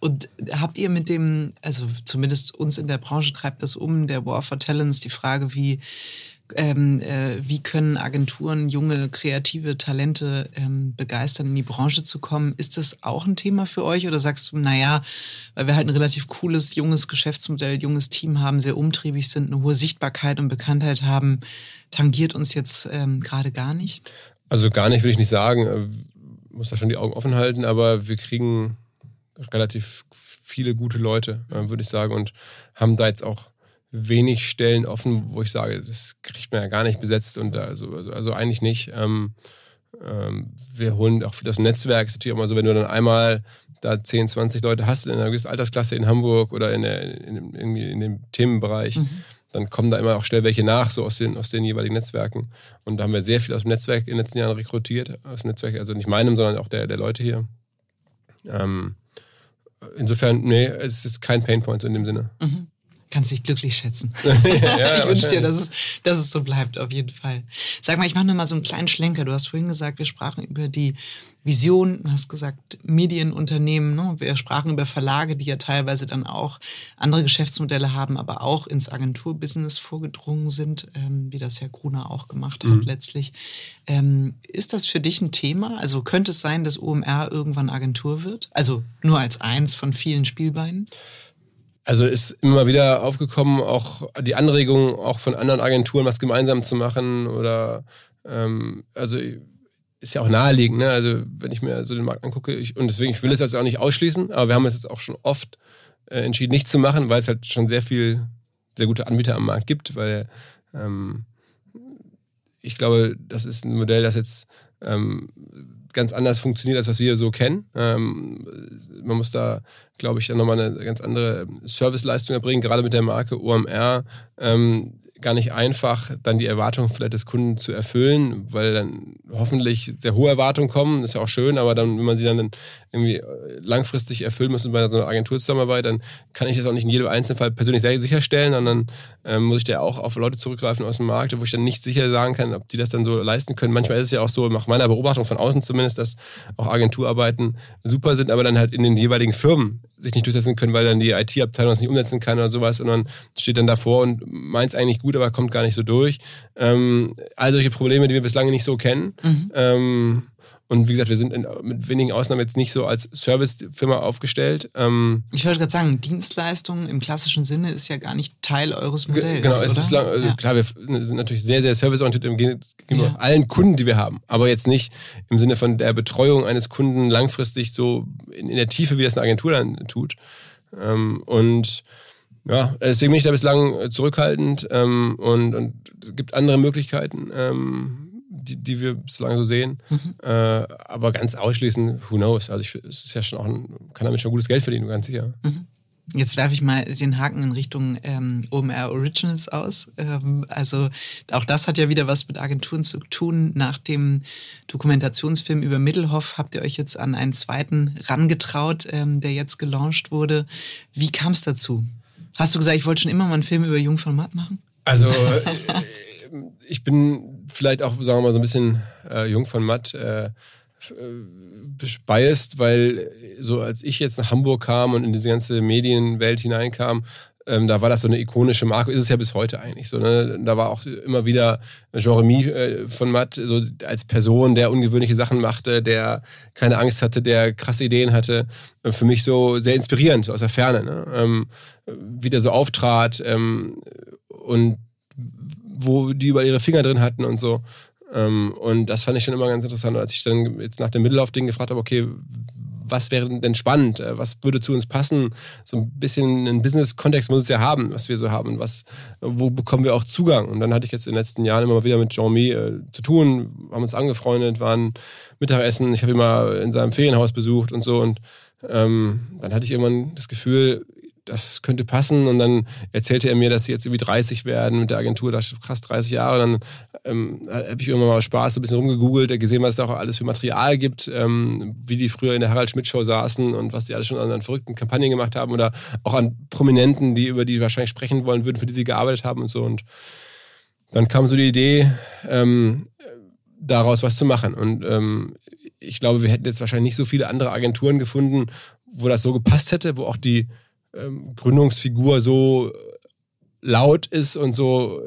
Und habt ihr mit dem, also zumindest uns in der Branche treibt das um, der War for Talents, die Frage, wie ähm, äh, wie können Agenturen junge, kreative Talente ähm, begeistern, in die Branche zu kommen? Ist das auch ein Thema für euch oder sagst du, naja, weil wir halt ein relativ cooles, junges Geschäftsmodell, junges Team haben, sehr umtriebig sind, eine hohe Sichtbarkeit und Bekanntheit haben, tangiert uns jetzt ähm, gerade gar nicht? Also gar nicht, will ich nicht sagen. Äh, muss da schon die Augen offen halten, aber wir kriegen relativ viele gute Leute, äh, würde ich sagen, und haben da jetzt auch wenig Stellen offen, wo ich sage, das kriegt man ja gar nicht besetzt und also, also, also eigentlich nicht. Ähm, ähm, wir holen auch viel aus dem Netzwerk. Ist natürlich auch mal so, wenn du dann einmal da 10, 20 Leute hast in einer gewissen Altersklasse in Hamburg oder in, der, in, in, in dem Themenbereich, mhm. dann kommen da immer auch schnell welche nach, so aus den, aus den jeweiligen Netzwerken. Und da haben wir sehr viel aus dem Netzwerk in den letzten Jahren rekrutiert. Aus dem Netzwerk, also nicht meinem, sondern auch der, der Leute hier. Ähm, insofern, nee, es ist kein Painpoint in dem Sinne. Mhm kannst dich glücklich schätzen. [LAUGHS] ja, [LAUGHS] ich wünsche dir, dass es, dass es so bleibt, auf jeden Fall. Sag mal, ich mache nur mal so einen kleinen Schlenker. Du hast vorhin gesagt, wir sprachen über die Vision, du hast gesagt, Medienunternehmen, ne? wir sprachen über Verlage, die ja teilweise dann auch andere Geschäftsmodelle haben, aber auch ins Agenturbusiness vorgedrungen sind, ähm, wie das Herr Gruner auch gemacht hat mhm. letztlich. Ähm, ist das für dich ein Thema? Also könnte es sein, dass OMR irgendwann Agentur wird? Also nur als eins von vielen Spielbeinen? Also ist immer wieder aufgekommen, auch die Anregung, auch von anderen Agenturen was gemeinsam zu machen oder ähm, also ist ja auch naheliegend, ne? Also wenn ich mir so den Markt angucke, ich, und deswegen, ich will es jetzt auch nicht ausschließen, aber wir haben es jetzt auch schon oft äh, entschieden, nicht zu machen, weil es halt schon sehr viel, sehr gute Anbieter am Markt gibt, weil ähm, ich glaube, das ist ein Modell, das jetzt ähm, ganz anders funktioniert, als was wir so kennen. Ähm, man muss da, glaube ich, dann nochmal eine ganz andere Serviceleistung erbringen, gerade mit der Marke OMR. Ähm, gar nicht einfach, dann die Erwartungen vielleicht des Kunden zu erfüllen, weil dann hoffentlich sehr hohe Erwartungen kommen, ist ja auch schön, aber dann, wenn man sie dann irgendwie äh, langfristig erfüllen muss bei so einer Agenturzusammenarbeit, dann kann ich das auch nicht in jedem Einzelfall persönlich sicherstellen, sondern ähm, muss ich da auch auf Leute zurückgreifen aus dem Markt, wo ich dann nicht sicher sagen kann, ob die das dann so leisten können. Manchmal ist es ja auch so, nach meiner Beobachtung von außen zumindest, dass auch Agenturarbeiten super sind, aber dann halt in den jeweiligen Firmen sich nicht durchsetzen können, weil dann die IT-Abteilung das nicht umsetzen kann oder sowas, sondern steht dann davor und meint es eigentlich gut, aber kommt gar nicht so durch. Ähm, all solche Probleme, die wir bislang nicht so kennen. Mhm. Ähm, und wie gesagt, wir sind in, mit wenigen Ausnahmen jetzt nicht so als Servicefirma aufgestellt. Ähm, ich wollte gerade sagen, Dienstleistung im klassischen Sinne ist ja gar nicht Teil eures Modells. Genau, ist bislang, also ja. klar, wir sind natürlich sehr, sehr serviceorientiert gegenüber ja. allen Kunden, die wir haben. Aber jetzt nicht im Sinne von der Betreuung eines Kunden langfristig so in, in der Tiefe, wie das eine Agentur dann tut. Ähm, und ja, deswegen bin ich da bislang zurückhaltend ähm, und, und es gibt andere Möglichkeiten. Ähm, die, die wir bislang so sehen. Mhm. Äh, aber ganz ausschließen, who knows? Also ich, es ist ja schon auch ein, kann damit schon gutes Geld verdienen, ganz sicher. Mhm. Jetzt werfe ich mal den Haken in Richtung ähm, OMR Originals aus. Ähm, also auch das hat ja wieder was mit Agenturen zu tun. Nach dem Dokumentationsfilm über Mittelhoff habt ihr euch jetzt an einen zweiten rangetraut, ähm, der jetzt gelauncht wurde. Wie kam es dazu? Hast du gesagt, ich wollte schon immer mal einen Film über Jung von Matt machen? Also [LAUGHS] äh, ich bin vielleicht auch, sagen wir mal, so ein bisschen äh, jung von Matt. Äh, biased, weil so als ich jetzt nach Hamburg kam und in diese ganze Medienwelt hineinkam, ähm, da war das so eine ikonische Marke, ist es ja bis heute eigentlich so. Ne? Da war auch immer wieder Jeremy äh, von Matt so als Person, der ungewöhnliche Sachen machte, der keine Angst hatte, der krasse Ideen hatte. Äh, für mich so sehr inspirierend so aus der Ferne. Ne? Ähm, wie der so auftrat ähm, und wo die über ihre Finger drin hatten und so. Ähm, und das fand ich schon immer ganz interessant. als ich dann jetzt nach dem Mittellauf-Ding gefragt habe, okay, was wäre denn spannend? Äh, was würde zu uns passen? So ein bisschen einen Business-Kontext muss es ja haben, was wir so haben. Was, wo bekommen wir auch Zugang? Und dann hatte ich jetzt in den letzten Jahren immer mal wieder mit Jean-Mi äh, zu tun, haben uns angefreundet, waren Mittagessen. Ich habe ihn mal in seinem Ferienhaus besucht und so. Und ähm, dann hatte ich irgendwann das Gefühl, das könnte passen. Und dann erzählte er mir, dass sie jetzt irgendwie 30 werden mit der Agentur. Da steht krass 30 Jahre. Dann ähm, habe ich irgendwann mal Spaß ein bisschen rumgegoogelt, gesehen, was es da auch alles für Material gibt, ähm, wie die früher in der Harald Schmidt Show saßen und was die alles schon an, an, verrückten Kampagnen gemacht haben oder auch an Prominenten, die über die wahrscheinlich sprechen wollen würden, für die sie gearbeitet haben und so. Und dann kam so die Idee, ähm, daraus was zu machen. Und ähm, ich glaube, wir hätten jetzt wahrscheinlich nicht so viele andere Agenturen gefunden, wo das so gepasst hätte, wo auch die ähm, Gründungsfigur so laut ist und so.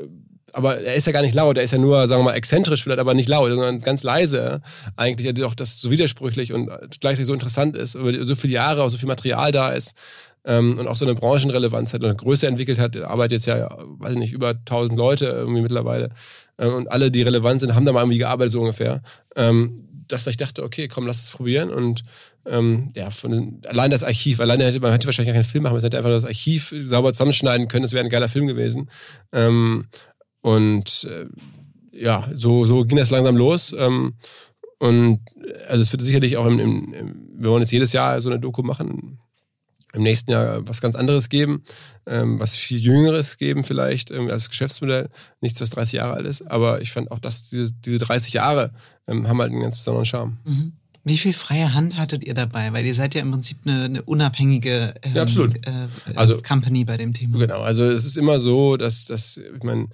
Aber er ist ja gar nicht laut, er ist ja nur, sagen wir mal, exzentrisch vielleicht, aber nicht laut, sondern ganz leise. Eigentlich auch das so widersprüchlich und gleichzeitig so interessant ist, über so viele Jahre, auch so viel Material da ist ähm, und auch so eine Branchenrelevanz hat und eine Größe entwickelt hat. Er arbeitet jetzt ja, weiß ich nicht, über 1000 Leute irgendwie mittlerweile. Ähm, und alle, die relevant sind, haben da mal irgendwie gearbeitet, so ungefähr. Ähm, dass ich dachte, okay, komm, lass es probieren. Und ähm, ja, von, allein das Archiv, alleine hätte man hätte wahrscheinlich keinen Film machen, man hätte einfach das Archiv sauber zusammenschneiden können, das wäre ein geiler Film gewesen. Ähm, und äh, ja, so, so ging das langsam los. Ähm, und also es wird sicherlich auch im, im, im, wir wollen jetzt jedes Jahr so eine Doku machen im nächsten Jahr was ganz anderes geben, ähm, was viel Jüngeres geben vielleicht ähm, als Geschäftsmodell. Nichts, was 30 Jahre alt ist, aber ich fand auch, dass diese, diese 30 Jahre ähm, haben halt einen ganz besonderen Charme. Mhm. Wie viel freie Hand hattet ihr dabei? Weil ihr seid ja im Prinzip eine, eine unabhängige ähm, ja, absolut. Äh, also, Company bei dem Thema. Genau, also es ist immer so, dass, dass ich meine, äh,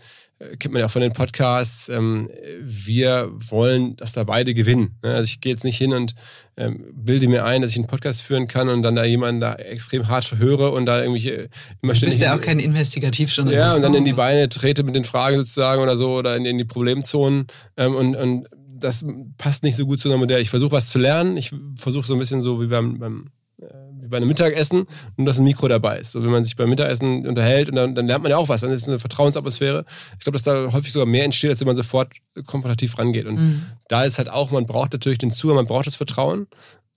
kennt man ja auch von den Podcasts, ähm, wir wollen, dass da beide gewinnen. Ne? Also ich gehe jetzt nicht hin und ähm, bilde mir ein, dass ich einen Podcast führen kann und dann da jemanden da extrem hart verhöre und da irgendwelche immer. Du bist ja auch kein Investigativjournalist. Ja, und dann in die Beine trete mit den Fragen sozusagen oder so oder in, in die Problemzonen ähm, und, und das passt nicht so gut zu einem Modell. Ich versuche was zu lernen, ich versuche so ein bisschen so wie beim, beim wie bei einem Mittagessen, nur dass ein Mikro dabei ist. So, wenn man sich beim Mittagessen unterhält und dann, dann lernt man ja auch was. Dann ist es eine Vertrauensatmosphäre. Ich glaube, dass da häufig sogar mehr entsteht, als wenn man sofort komparativ rangeht. Und mhm. da ist halt auch, man braucht natürlich den Zuhörer, man braucht das Vertrauen.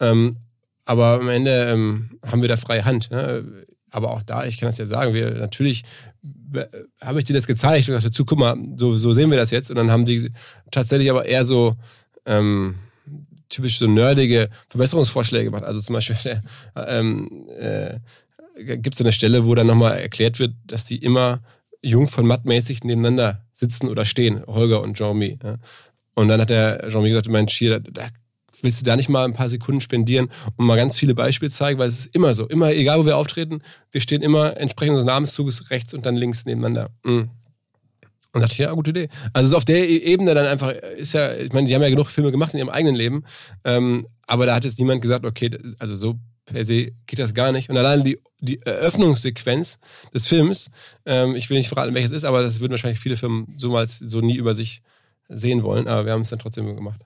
Ähm, aber am Ende ähm, haben wir da freie Hand. Ne? Aber auch da, ich kann das ja sagen, wir natürlich habe ich dir das gezeigt und gesagt, dazu, guck mal, so, so sehen wir das jetzt. Und dann haben die tatsächlich aber eher so ähm, typisch so nerdige Verbesserungsvorschläge gemacht. Also zum Beispiel [LAUGHS] ähm, äh, gibt es eine Stelle, wo dann nochmal erklärt wird, dass die immer jung von mattmäßig nebeneinander sitzen oder stehen, Holger und Jean-Mi. Ja. Und dann hat der Jean-Mi gesagt, mein Schier, da, willst du da nicht mal ein paar Sekunden spendieren und mal ganz viele Beispiele zeigen, weil es ist immer so, immer, egal wo wir auftreten, wir stehen immer entsprechend des Namenszuges rechts und dann links nebeneinander. Mhm. Und dachte ich, ja, gute Idee. Also so auf der e- Ebene dann einfach ist ja, ich meine, die haben ja genug Filme gemacht in ihrem eigenen Leben, ähm, aber da hat jetzt niemand gesagt, okay, also so per se geht das gar nicht. Und allein die, die Eröffnungssequenz des Films, ähm, ich will nicht verraten, welches ist, aber das würden wahrscheinlich viele Firmen so mal so nie über sich sehen wollen, aber wir haben es dann trotzdem gemacht.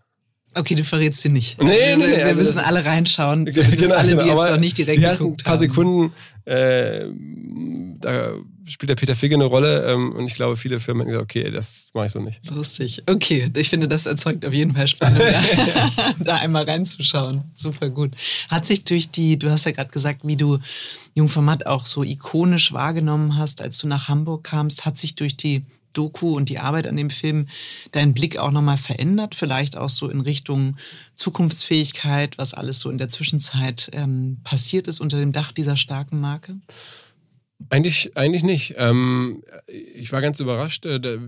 Okay, du verrätst sie nicht. Nee, also, nee, nee, wir also müssen das- alle reinschauen, Genau, alle, die genau, jetzt noch nicht direkt Die ersten paar haben. Sekunden, äh, da spielt der Peter Figge eine Rolle ähm, und ich glaube, viele Firmen hätten gesagt, okay, das mache ich so nicht. Lustig. Okay, ich finde, das erzeugt auf jeden Fall Spannung, [LAUGHS] da, [LAUGHS] da einmal reinzuschauen. Super gut. Hat sich durch die, du hast ja gerade gesagt, wie du Jungformat auch so ikonisch wahrgenommen hast, als du nach Hamburg kamst, hat sich durch die Doku und die Arbeit an dem Film dein Blick auch nochmal verändert? Vielleicht auch so in Richtung Zukunftsfähigkeit, was alles so in der Zwischenzeit ähm, passiert ist unter dem Dach dieser starken Marke? Eigentlich, eigentlich nicht. Ähm, ich war ganz überrascht, äh,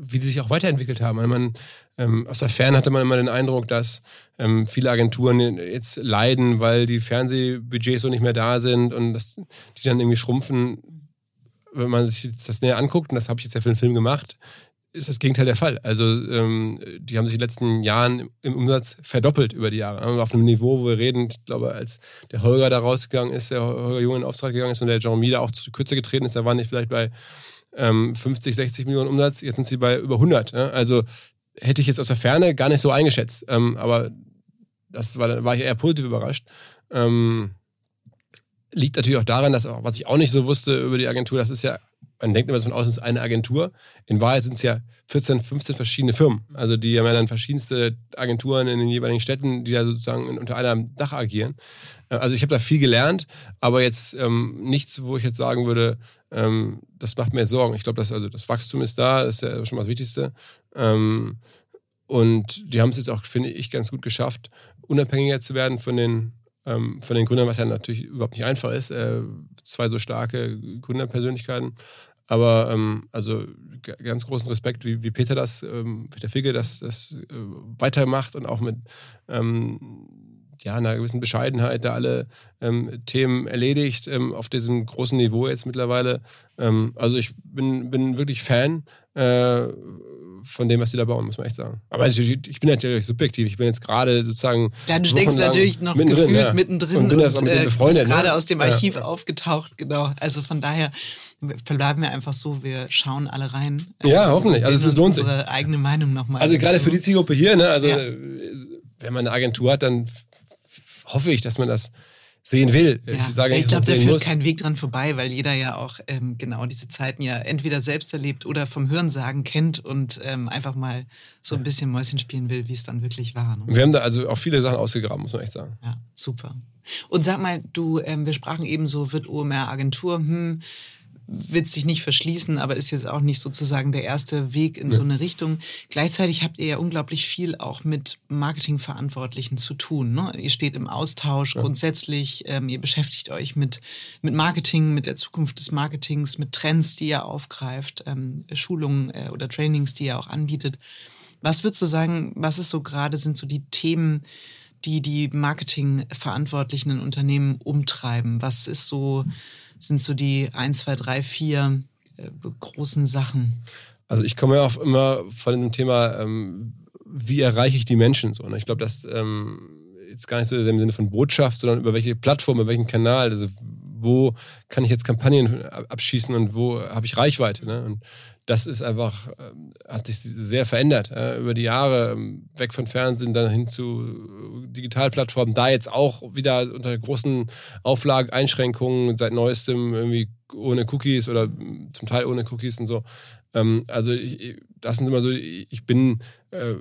wie die sich auch weiterentwickelt haben. Weil man, ähm, aus der Ferne hatte man immer den Eindruck, dass ähm, viele Agenturen jetzt leiden, weil die Fernsehbudgets so nicht mehr da sind und dass die dann irgendwie schrumpfen. Wenn man sich das näher anguckt, und das habe ich jetzt ja für den Film gemacht, ist das Gegenteil der Fall. Also ähm, die haben sich in den letzten Jahren im Umsatz verdoppelt über die Jahre. Auf einem Niveau, wo wir reden, ich glaube, als der Holger da rausgegangen ist, der Holger Junge in Auftrag gegangen ist und der Jean-Mi da auch zu kürzer getreten ist, da waren die vielleicht bei ähm, 50, 60 Millionen Umsatz, jetzt sind sie bei über 100. Ja? Also hätte ich jetzt aus der Ferne gar nicht so eingeschätzt. Ähm, aber das war, war ich eher positiv überrascht. Ähm, liegt natürlich auch daran, dass auch, was ich auch nicht so wusste über die Agentur, das ist ja, man denkt immer so von außen, es ist eine Agentur. In Wahrheit sind es ja 14, 15 verschiedene Firmen. Also die haben ja dann verschiedenste Agenturen in den jeweiligen Städten, die da sozusagen unter einem Dach agieren. Äh, Also ich habe da viel gelernt, aber jetzt ähm, nichts, wo ich jetzt sagen würde, ähm, das macht mir Sorgen. Ich glaube, also das Wachstum ist da, das ist ja schon mal das Wichtigste. Ähm, und die haben es jetzt auch, finde ich, ganz gut geschafft, unabhängiger zu werden von den, ähm, von den Gründern, was ja natürlich überhaupt nicht einfach ist. Äh, zwei so starke Gründerpersönlichkeiten. Aber ähm, also ganz großen Respekt, wie, wie Peter das, ähm, Peter Figge das, das äh, weitermacht und auch mit ähm, ja, einer gewissen Bescheidenheit da alle ähm, Themen erledigt, ähm, auf diesem großen Niveau jetzt mittlerweile. Ähm, also ich bin, bin wirklich Fan äh, von dem, was die da bauen, muss man echt sagen. Aber natürlich, ich bin natürlich subjektiv. Ich bin jetzt gerade sozusagen. Ja, du steckst natürlich noch mittendrin, gefühlt ja. mittendrin Und auch mit äh, bist gerade ne? aus dem Ja. Archiv aufgetaucht, genau. Also von daher verbleiben wir einfach so, wir schauen alle rein. Ja, äh, hoffentlich. Also es uns lohnt sich. unsere eigene Meinung nochmal. Also gerade für die Zielgruppe hier, ne? Also Ja. äh, wenn man eine Agentur hat, dann hoffe ich, dass man das sehen will. Ja, Ich sage ich glaube, da führt muss. kein Weg dran vorbei, weil jeder ja auch ähm, genau diese Zeiten ja entweder selbst erlebt oder vom Hörensagen kennt und ähm, einfach mal so ein bisschen Mäuschen spielen will, wie es dann wirklich war. Ne? Wir haben da also auch viele Sachen ausgegraben, muss man echt sagen. Ja, super. Und sag mal, du, ähm, wir sprachen eben so, wird OMR Agentur, hm, wird sich nicht verschließen, aber ist jetzt auch nicht sozusagen der erste Weg in so eine Richtung. Gleichzeitig habt ihr ja unglaublich viel auch mit Marketingverantwortlichen zu tun. Ne? Ihr steht im Austausch grundsätzlich, ähm, ihr beschäftigt euch mit, mit Marketing, mit der Zukunft des Marketings, mit Trends, die ihr aufgreift, ähm, Schulungen äh, oder Trainings, die ihr auch anbietet. Was würdest du sagen, was ist so gerade, sind so die Themen, die die Marketingverantwortlichen in Unternehmen umtreiben? Was ist so, sind so die 1, 2, 3, 4 äh, großen Sachen? Also ich komme ja auch immer von dem Thema, ähm, wie erreiche ich die Menschen so. Ne? Ich glaube, das ähm, jetzt gar nicht so im Sinne von Botschaft, sondern über welche Plattform, über welchen Kanal. Also wo kann ich jetzt Kampagnen abschießen und wo habe ich Reichweite. Ne? Und das ist einfach, ähm, hat sich sehr verändert äh, über die Jahre, ähm, weg von Fernsehen, dann hin zu äh, Digitalplattformen, da jetzt auch wieder unter großen Auflagen, Einschränkungen, seit neuestem irgendwie ohne Cookies oder mm, zum Teil ohne Cookies und so. Ähm, also ich, das sind immer so, ich bin, äh,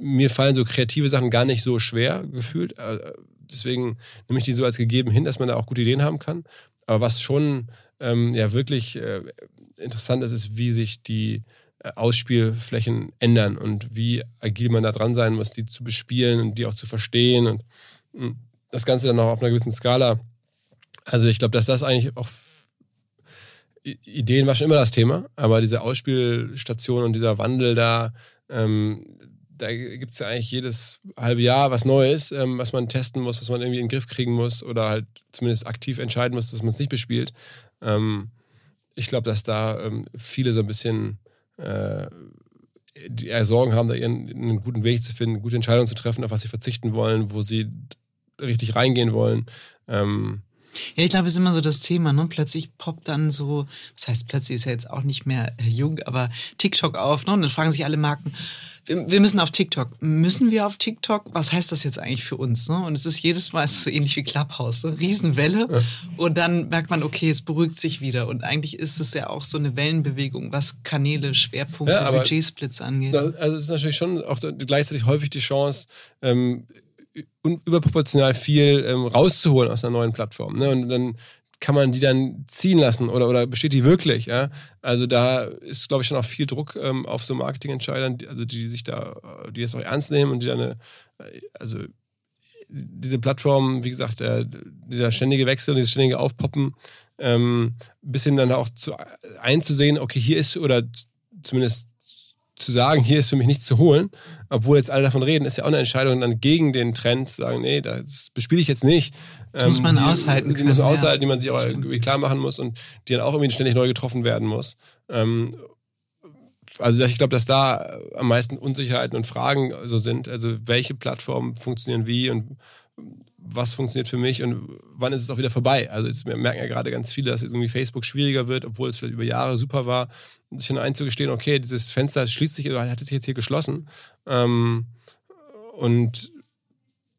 mir fallen so kreative Sachen gar nicht so schwer gefühlt. Äh, deswegen nehme ich die so als gegeben hin, dass man da auch gute Ideen haben kann. Aber was schon ähm, ja wirklich äh, interessant ist, ist, wie sich die äh, Ausspielflächen ändern und wie agil man da dran sein muss, die zu bespielen und die auch zu verstehen und mh, das Ganze dann auch auf einer gewissen Skala. Also ich glaube, dass das eigentlich auch Ideen war schon immer das Thema, aber diese Ausspielstation und dieser Wandel da, ähm, da gibt es ja eigentlich jedes halbe Jahr was Neues, ähm, was man testen muss, was man irgendwie in den Griff kriegen muss oder halt zumindest aktiv entscheiden muss, dass man es nicht bespielt. Ähm, ich glaube, dass da ähm, viele so ein bisschen äh, die Sorgen haben, da ihren einen guten Weg zu finden, gute Entscheidungen zu treffen, auf was sie verzichten wollen, wo sie richtig reingehen wollen. Ähm, ja, ich glaube, es ist immer so das Thema, ne? Plötzlich poppt dann so, das heißt, plötzlich ist er jetzt auch nicht mehr jung, aber TikTok auf, ne? Und dann fragen sich alle Marken, wir, wir müssen auf TikTok. Müssen wir auf TikTok? Was heißt das jetzt eigentlich für uns? Ne? Und es ist jedes Mal [LAUGHS] so ähnlich wie Clubhouse, so Riesenwelle. Ja. Und dann merkt man, okay, es beruhigt sich wieder. Und eigentlich ist es ja auch so eine Wellenbewegung, was Kanäle, Schwerpunkte, ja, Budgetsplits angeht. Also es ist natürlich schon auch gleichzeitig häufig die Chance, ähm, überproportional viel ähm, rauszuholen aus einer neuen Plattform. Ne? Und dann kann man die dann ziehen lassen oder, oder besteht die wirklich? Ja? Also da ist, glaube ich, schon auch viel Druck ähm, auf so Marketingentscheidern, also die sich da, die das auch ernst nehmen und die dann, eine, also diese Plattform, wie gesagt, der, dieser ständige Wechsel, dieses ständige Aufpoppen, ähm, bisschen dann auch zu, einzusehen, okay, hier ist oder zumindest zu sagen, hier ist für mich nichts zu holen, obwohl jetzt alle davon reden, ist ja auch eine Entscheidung dann gegen den Trend zu sagen, nee, das bespiele ich jetzt nicht. Das ähm, muss man die, aushalten. Die muss man aushalten, die man sich auch irgendwie klar machen muss und die dann auch irgendwie ständig neu getroffen werden muss. Ähm, also ich glaube, dass da am meisten Unsicherheiten und Fragen so sind. Also welche Plattformen funktionieren wie und was funktioniert für mich und wann ist es auch wieder vorbei. Also jetzt merken ja gerade ganz viele, dass jetzt irgendwie Facebook schwieriger wird, obwohl es vielleicht über Jahre super war, sich dann einzugestehen, okay, dieses Fenster schließt sich oder hat sich jetzt hier geschlossen. Ähm, und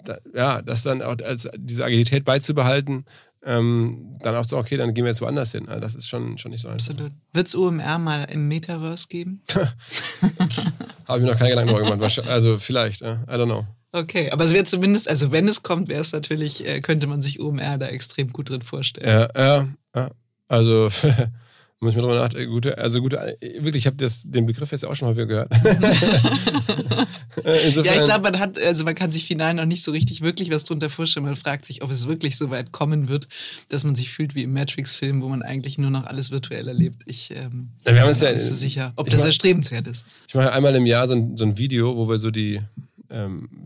da, ja, das dann auch als diese Agilität beizubehalten, ähm, dann auch so, okay, dann gehen wir jetzt woanders hin. Also das ist schon, schon nicht so einfach. Absolut. Wird es OMR mal im Metaverse geben? [LAUGHS] Habe ich mir noch keine Gedanken darüber gemacht. [LAUGHS] Also vielleicht, I don't know. Okay, aber es wäre zumindest, also wenn es kommt, wäre es natürlich, äh, könnte man sich OMR da extrem gut drin vorstellen. Ja, ja, ja. Also [LAUGHS] muss ich mir drüber nachdenken. Gute, also gute, wirklich, ich habe den Begriff jetzt auch schon häufiger gehört. [LAUGHS] ja, ich glaube, man hat, also man kann sich final noch nicht so richtig wirklich was drunter vorstellen. Man fragt sich, ob es wirklich so weit kommen wird, dass man sich fühlt wie im Matrix-Film, wo man eigentlich nur noch alles virtuell erlebt. Ich ähm, ja, wir haben bin mir nicht so sicher, ob das mach, erstrebenswert ist. Ich mache einmal im Jahr so ein, so ein Video, wo wir so die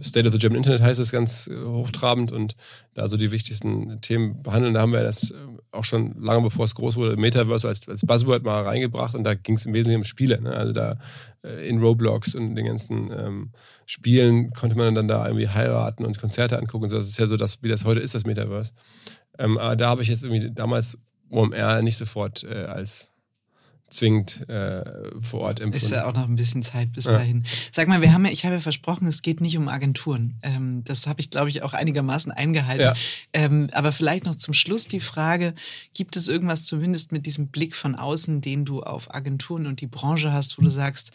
State of the German Internet heißt es ganz äh, hochtrabend und da so die wichtigsten Themen behandeln. Da haben wir das äh, auch schon lange bevor es groß wurde, Metaverse als, als Buzzword mal reingebracht und da ging es im Wesentlichen um Spiele. Ne? Also da äh, in Roblox und den ganzen ähm, Spielen konnte man dann da irgendwie heiraten und Konzerte angucken. Das ist ja so, das, wie das heute ist, das Metaverse. Ähm, aber da habe ich jetzt irgendwie damals OMR nicht sofort äh, als zwingend äh, vor Ort empfunden. Ist ja auch noch ein bisschen Zeit bis ja. dahin. Sag mal, wir haben ja, ich habe ja versprochen, es geht nicht um Agenturen. Ähm, das habe ich, glaube ich, auch einigermaßen eingehalten. Ja. Ähm, aber vielleicht noch zum Schluss die Frage, gibt es irgendwas zumindest mit diesem Blick von außen, den du auf Agenturen und die Branche hast, wo du sagst,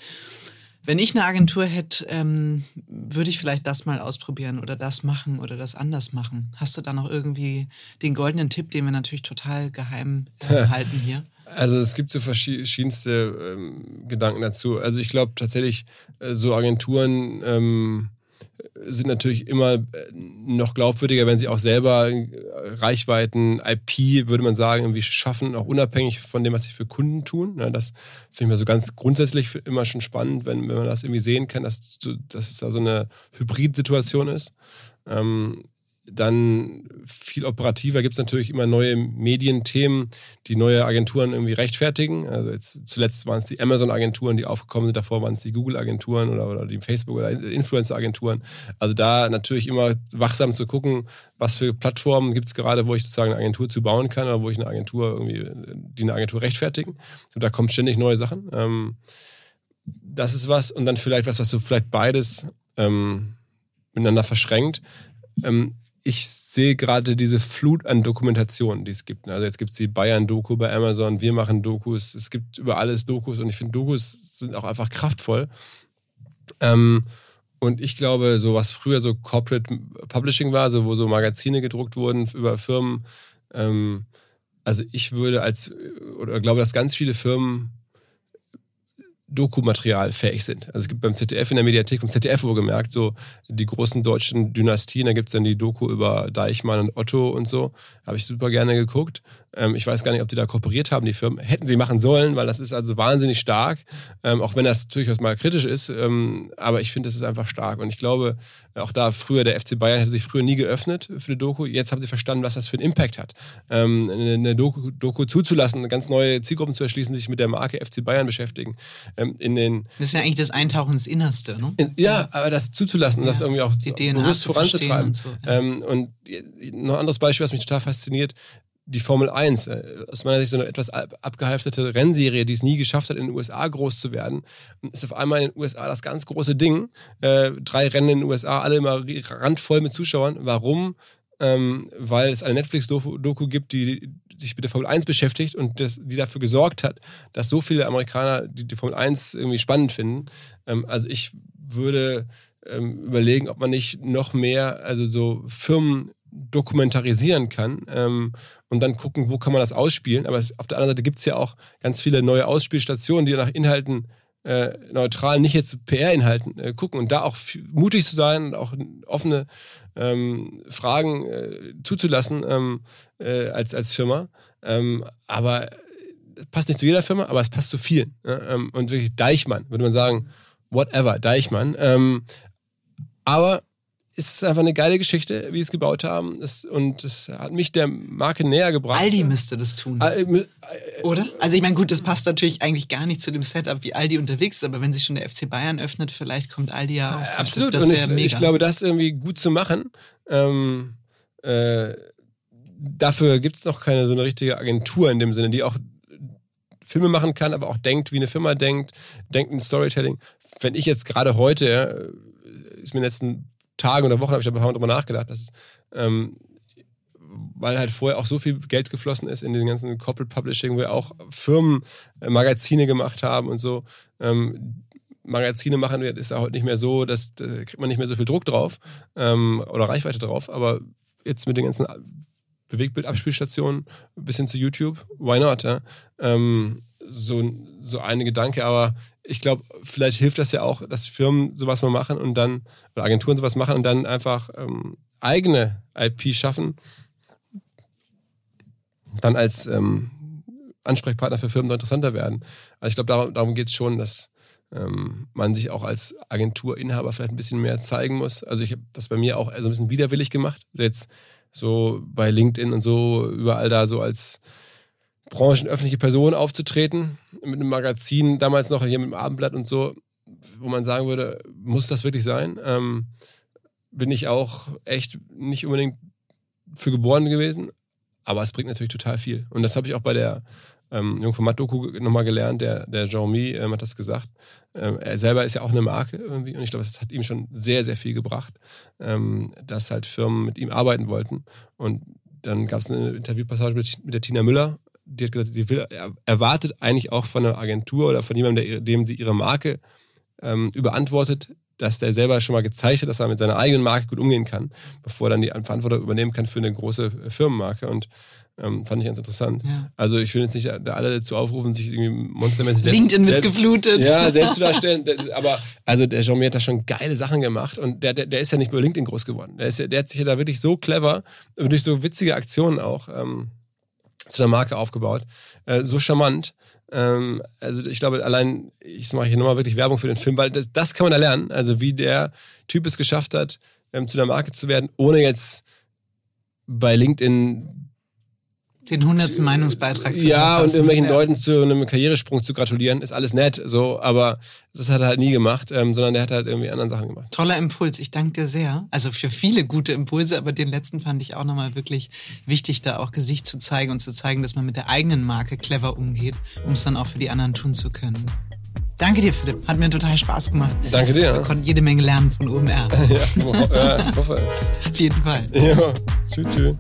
wenn ich eine Agentur hätte, ähm, würde ich vielleicht das mal ausprobieren oder das machen oder das anders machen. Hast du da noch irgendwie den goldenen Tipp, den wir natürlich total geheim [LAUGHS] halten hier? Also es gibt so verschiedenste ähm, Gedanken dazu. Also ich glaube tatsächlich, äh, so Agenturen ähm, sind natürlich immer äh, noch glaubwürdiger, wenn sie auch selber äh, Reichweiten, IP, würde man sagen, irgendwie schaffen, auch unabhängig von dem, was sie für Kunden tun. Das finde ich mal so ganz grundsätzlich immer schon spannend, wenn, wenn man das irgendwie sehen kann, dass, dass es da so eine Hybrid-Situation ist. Dann viel operativer gibt es natürlich immer neue Medienthemen, die neue Agenturen irgendwie rechtfertigen. Also jetzt zuletzt waren es die Amazon-Agenturen, die aufgekommen sind, davor waren es die Google-Agenturen oder, oder die Facebook- oder Influencer-Agenturen. Also da natürlich immer wachsam zu gucken, was für Plattformen gibt es gerade, wo ich sozusagen eine Agentur zu bauen kann oder wo ich eine Agentur irgendwie, die eine Agentur rechtfertigen. Und da kommen ständig neue Sachen. Ähm, das ist was. Und dann vielleicht was, was so vielleicht beides ähm, miteinander verschränkt. Ähm, ich sehe gerade diese Flut an Dokumentationen, die es gibt. Also jetzt gibt es die Bayern-Doku bei Amazon, wir machen Dokus, es gibt über alles Dokus und ich finde, Dokus sind auch einfach kraftvoll. Ähm, und ich glaube, so was früher so Corporate Publishing war, so wo so Magazine gedruckt wurden über Firmen, ähm, also ich würde als, oder glaube, dass ganz viele Firmen Dokumaterial fähig sind. Also es gibt beim ZDF in der Mediathek, vom ZDF wohlgemerkt, so die großen deutschen Dynastien, da gibt es dann die Doku über Deichmann und Otto und so, habe ich super gerne geguckt. Ähm, ich weiß gar nicht, ob die da kooperiert haben, die Firmen. Hätten sie machen sollen, weil das ist also wahnsinnig stark, ähm, auch wenn das durchaus mal kritisch ist. Ähm, aber ich finde, das ist einfach stark. Und ich glaube, auch da früher, der FC Bayern hätte sich früher nie geöffnet für eine Doku. Jetzt haben sie verstanden, was das für einen Impact hat. Ähm, eine Doku, Doku zuzulassen, ganz neue Zielgruppen zu erschließen, sich mit der Marke FC Bayern beschäftigen. Ähm, in den, das ist ja eigentlich das Eintauchen ins Innerste, ne? In, ja, aber das zuzulassen, ja, das irgendwie auch bewusst voranzutreiben. Und, so, ja. ähm, und noch ein anderes Beispiel, was mich total fasziniert, die Formel 1, äh, aus meiner Sicht so eine etwas abgehalfterte Rennserie, die es nie geschafft hat, in den USA groß zu werden, ist auf einmal in den USA das ganz große Ding. Äh, drei Rennen in den USA, alle immer randvoll mit Zuschauern. Warum? Ähm, weil es eine Netflix-Doku gibt, die sich mit der Formel 1 beschäftigt und das, die dafür gesorgt hat, dass so viele Amerikaner die, die Formel 1 irgendwie spannend finden. Ähm, also ich würde ähm, überlegen, ob man nicht noch mehr, also so Firmen dokumentarisieren kann ähm, und dann gucken, wo kann man das ausspielen. Aber es, auf der anderen Seite gibt es ja auch ganz viele neue Ausspielstationen, die nach Inhalten äh, neutral, nicht jetzt PR-Inhalten äh, gucken und da auch mutig zu sein und auch offene ähm, Fragen äh, zuzulassen ähm, äh, als, als Firma. Ähm, aber es passt nicht zu jeder Firma, aber es passt zu vielen. Ne? und wirklich Deichmann, würde man sagen, whatever, Deichmann. Ähm, aber es ist einfach eine geile Geschichte, wie sie es gebaut haben. Das, und es hat mich der Marke näher gebracht. Aldi müsste das tun. Äh, äh, Oder? Also ich meine, gut, das passt natürlich eigentlich gar nicht zu dem Setup, wie Aldi unterwegs ist, aber wenn sich schon der FC Bayern öffnet, vielleicht kommt Aldi ja auch. Äh, absolut. Das und ich, mega. ich glaube, das irgendwie gut zu machen. Ähm, äh, dafür gibt es noch keine so eine richtige Agentur in dem Sinne, die auch Filme machen kann, aber auch denkt, wie eine Firma denkt, denkt in Storytelling. Wenn ich jetzt gerade heute, ist mir in den letzten Tagen oder Wochen habe ich da ein paar Mal drüber nachgedacht, dass ähm, weil halt vorher auch so viel Geld geflossen ist in den ganzen Corporate Publishing, wo ja auch Firmen äh, Magazine gemacht haben und so. Ähm, Magazine machen ist ja heute nicht mehr so, dass da kriegt man nicht mehr so viel Druck drauf ähm, oder Reichweite drauf, aber jetzt mit den ganzen Bewegtbildabspielstationen bis hin zu YouTube, why not? Ja? Ähm, so, so eine Gedanke, aber ich glaube, vielleicht hilft das ja auch, dass Firmen sowas mal machen und dann, oder Agenturen sowas machen und dann einfach ähm, eigene IP schaffen, dann als ähm, Ansprechpartner für Firmen noch interessanter werden. Also ich glaube, darum, darum geht es schon, dass ähm, man sich auch als Agenturinhaber vielleicht ein bisschen mehr zeigen muss. Also ich habe das bei mir auch also ein bisschen widerwillig gemacht. Also jetzt so bei LinkedIn und so überall da so als branchenöffentliche Person aufzutreten, mit einem Magazin, damals noch hier mit dem Abendblatt und so, wo man sagen würde, muss das wirklich sein? Ähm, bin ich auch echt nicht unbedingt für geboren gewesen, aber es bringt natürlich total viel. Und das habe ich auch bei der ähm, Jungformat-Doku nochmal gelernt, der, der Jean-Mi ähm, hat das gesagt. Ähm, er selber ist ja auch eine Marke irgendwie und ich glaube, es hat ihm schon sehr, sehr viel gebracht, ähm, dass halt Firmen mit ihm arbeiten wollten. Und dann gab es eine Interviewpassage mit, mit der Tina Müller, die hat gesagt, sie will, erwartet eigentlich auch von einer Agentur oder von jemandem, dem sie ihre Marke ähm, überantwortet, dass der selber schon mal gezeigt hat, dass er mit seiner eigenen Marke gut umgehen kann, bevor er dann die Verantwortung übernehmen kann für eine große Firmenmarke. Und ähm, fand ich ganz interessant. Ja. Also ich will jetzt nicht alle dazu aufrufen, sich irgendwie monstermäßig selbst... LinkedIn wird selbst, geflutet. Ja, selbst zu darstellen. aber also der Jean hat da schon geile Sachen gemacht und der, der, der ist ja nicht bei LinkedIn groß geworden. Der, ist, der hat sich ja da wirklich so clever, durch so witzige Aktionen auch... Ähm, zu der Marke aufgebaut. Äh, so charmant. Ähm, also ich glaube, allein, ich mache hier nochmal wirklich Werbung für den Film, weil das, das kann man erlernen. Also wie der Typ es geschafft hat, ähm, zu der Marke zu werden, ohne jetzt bei LinkedIn den hundertsten Meinungsbeitrag zu Ja, und irgendwelchen ja. Leuten zu einem Karrieresprung zu gratulieren, ist alles nett, so, aber das hat er halt nie gemacht, ähm, sondern der hat halt irgendwie anderen Sachen gemacht. Toller Impuls, ich danke dir sehr. Also für viele gute Impulse, aber den letzten fand ich auch nochmal wirklich wichtig, da auch Gesicht zu zeigen und zu zeigen, dass man mit der eigenen Marke clever umgeht, um es dann auch für die anderen tun zu können. Danke dir, Philipp. Hat mir total Spaß gemacht. Danke dir. Wir konnten jede Menge lernen von OMR. [LAUGHS] ja, ich hoffe. [LAUGHS] Auf jeden Fall. Ja, tschüss, tschüss.